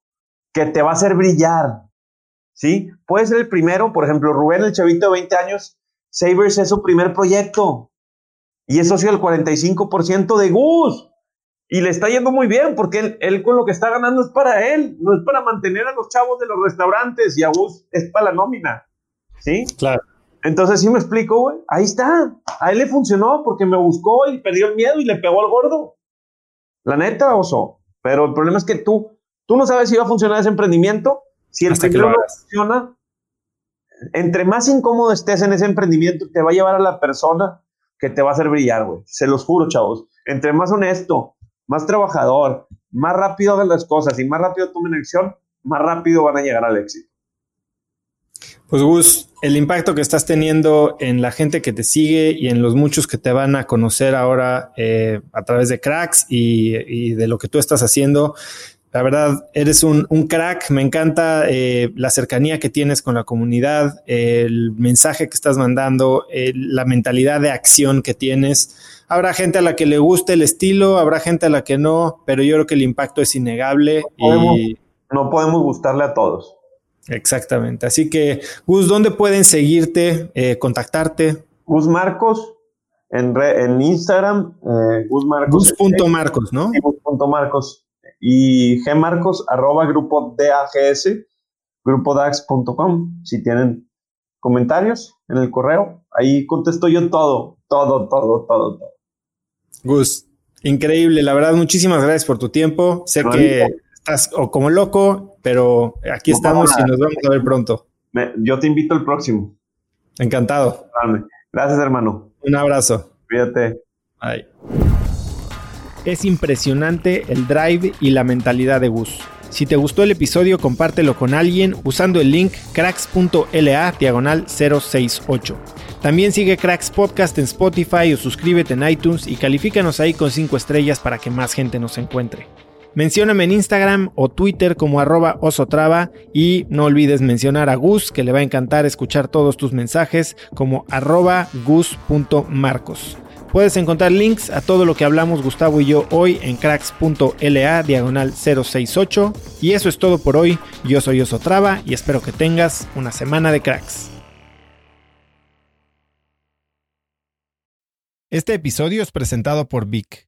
que te va a hacer brillar. ¿Sí? Puede ser el primero, por ejemplo, Rubén, el chavito de 20 años, Savers es su primer proyecto y es socio del 45% de Gus. Y le está yendo muy bien porque él, él, con lo que está ganando es para él, no es para mantener a los chavos de los restaurantes y a Gus es para la nómina. ¿Sí? Claro. Entonces, sí me explico, güey. Ahí está. A él le funcionó porque me buscó y perdió el miedo y le pegó al gordo. La neta, oso. Pero el problema es que tú, tú no sabes si va a funcionar ese emprendimiento. Si el primero no funciona, entre más incómodo estés en ese emprendimiento, te va a llevar a la persona que te va a hacer brillar, güey. Se los juro, chavos. Entre más honesto, más trabajador, más rápido hagan las cosas y más rápido tomen acción, más rápido van a llegar al éxito. Pues Gus, el impacto que estás teniendo en la gente que te sigue y en los muchos que te van a conocer ahora eh, a través de cracks y, de lo que tú estás haciendo, la verdad, eres un, crack. Me encanta eh, la cercanía que tienes con la comunidad, el mensaje que estás mandando, la mentalidad de acción que tienes. Habrá gente a la que le guste el estilo, habrá gente a la que no, pero yo creo que el impacto es innegable. y... no podemos gustarle a todos. Exactamente. Así que, Gus, ¿dónde pueden seguirte, eh, contactarte? Gus Marcos en, en Instagram, eh, Gus Marcos. Gus.marcos, ¿no? Gus.marcos. Y gmarcos arroba grupo DAGS, grupodax.com. Si tienen comentarios en el correo, ahí contesto yo todo, todo, todo, todo, todo. Gus, increíble. La verdad, muchísimas gracias por tu tiempo. Sé que estás o como loco, pero aquí estamos y nos vamos a ver pronto. yo te invito al próximo. Encantado. Gracias, hermano. Un abrazo. Cuídate. Bye. Es impresionante el drive y la mentalidad de Gus. Si te gustó el episodio, compártelo con alguien usando el link cracks.la diagonal 068. También sigue Cracks Podcast en Spotify o suscríbete en iTunes y califícanos ahí con 5 estrellas para que más gente nos encuentre. Mencióname en Instagram o Twitter como arroba osotrava y no olvides mencionar a Gus, que le va a encantar escuchar todos tus mensajes como arroba gus.marcos. Puedes encontrar links a todo lo que hablamos Gustavo y yo hoy en cracks.la diagonal 068. Y eso es todo por hoy. Yo soy Osotrava y espero que tengas una semana de cracks. Este episodio es presentado por Vic.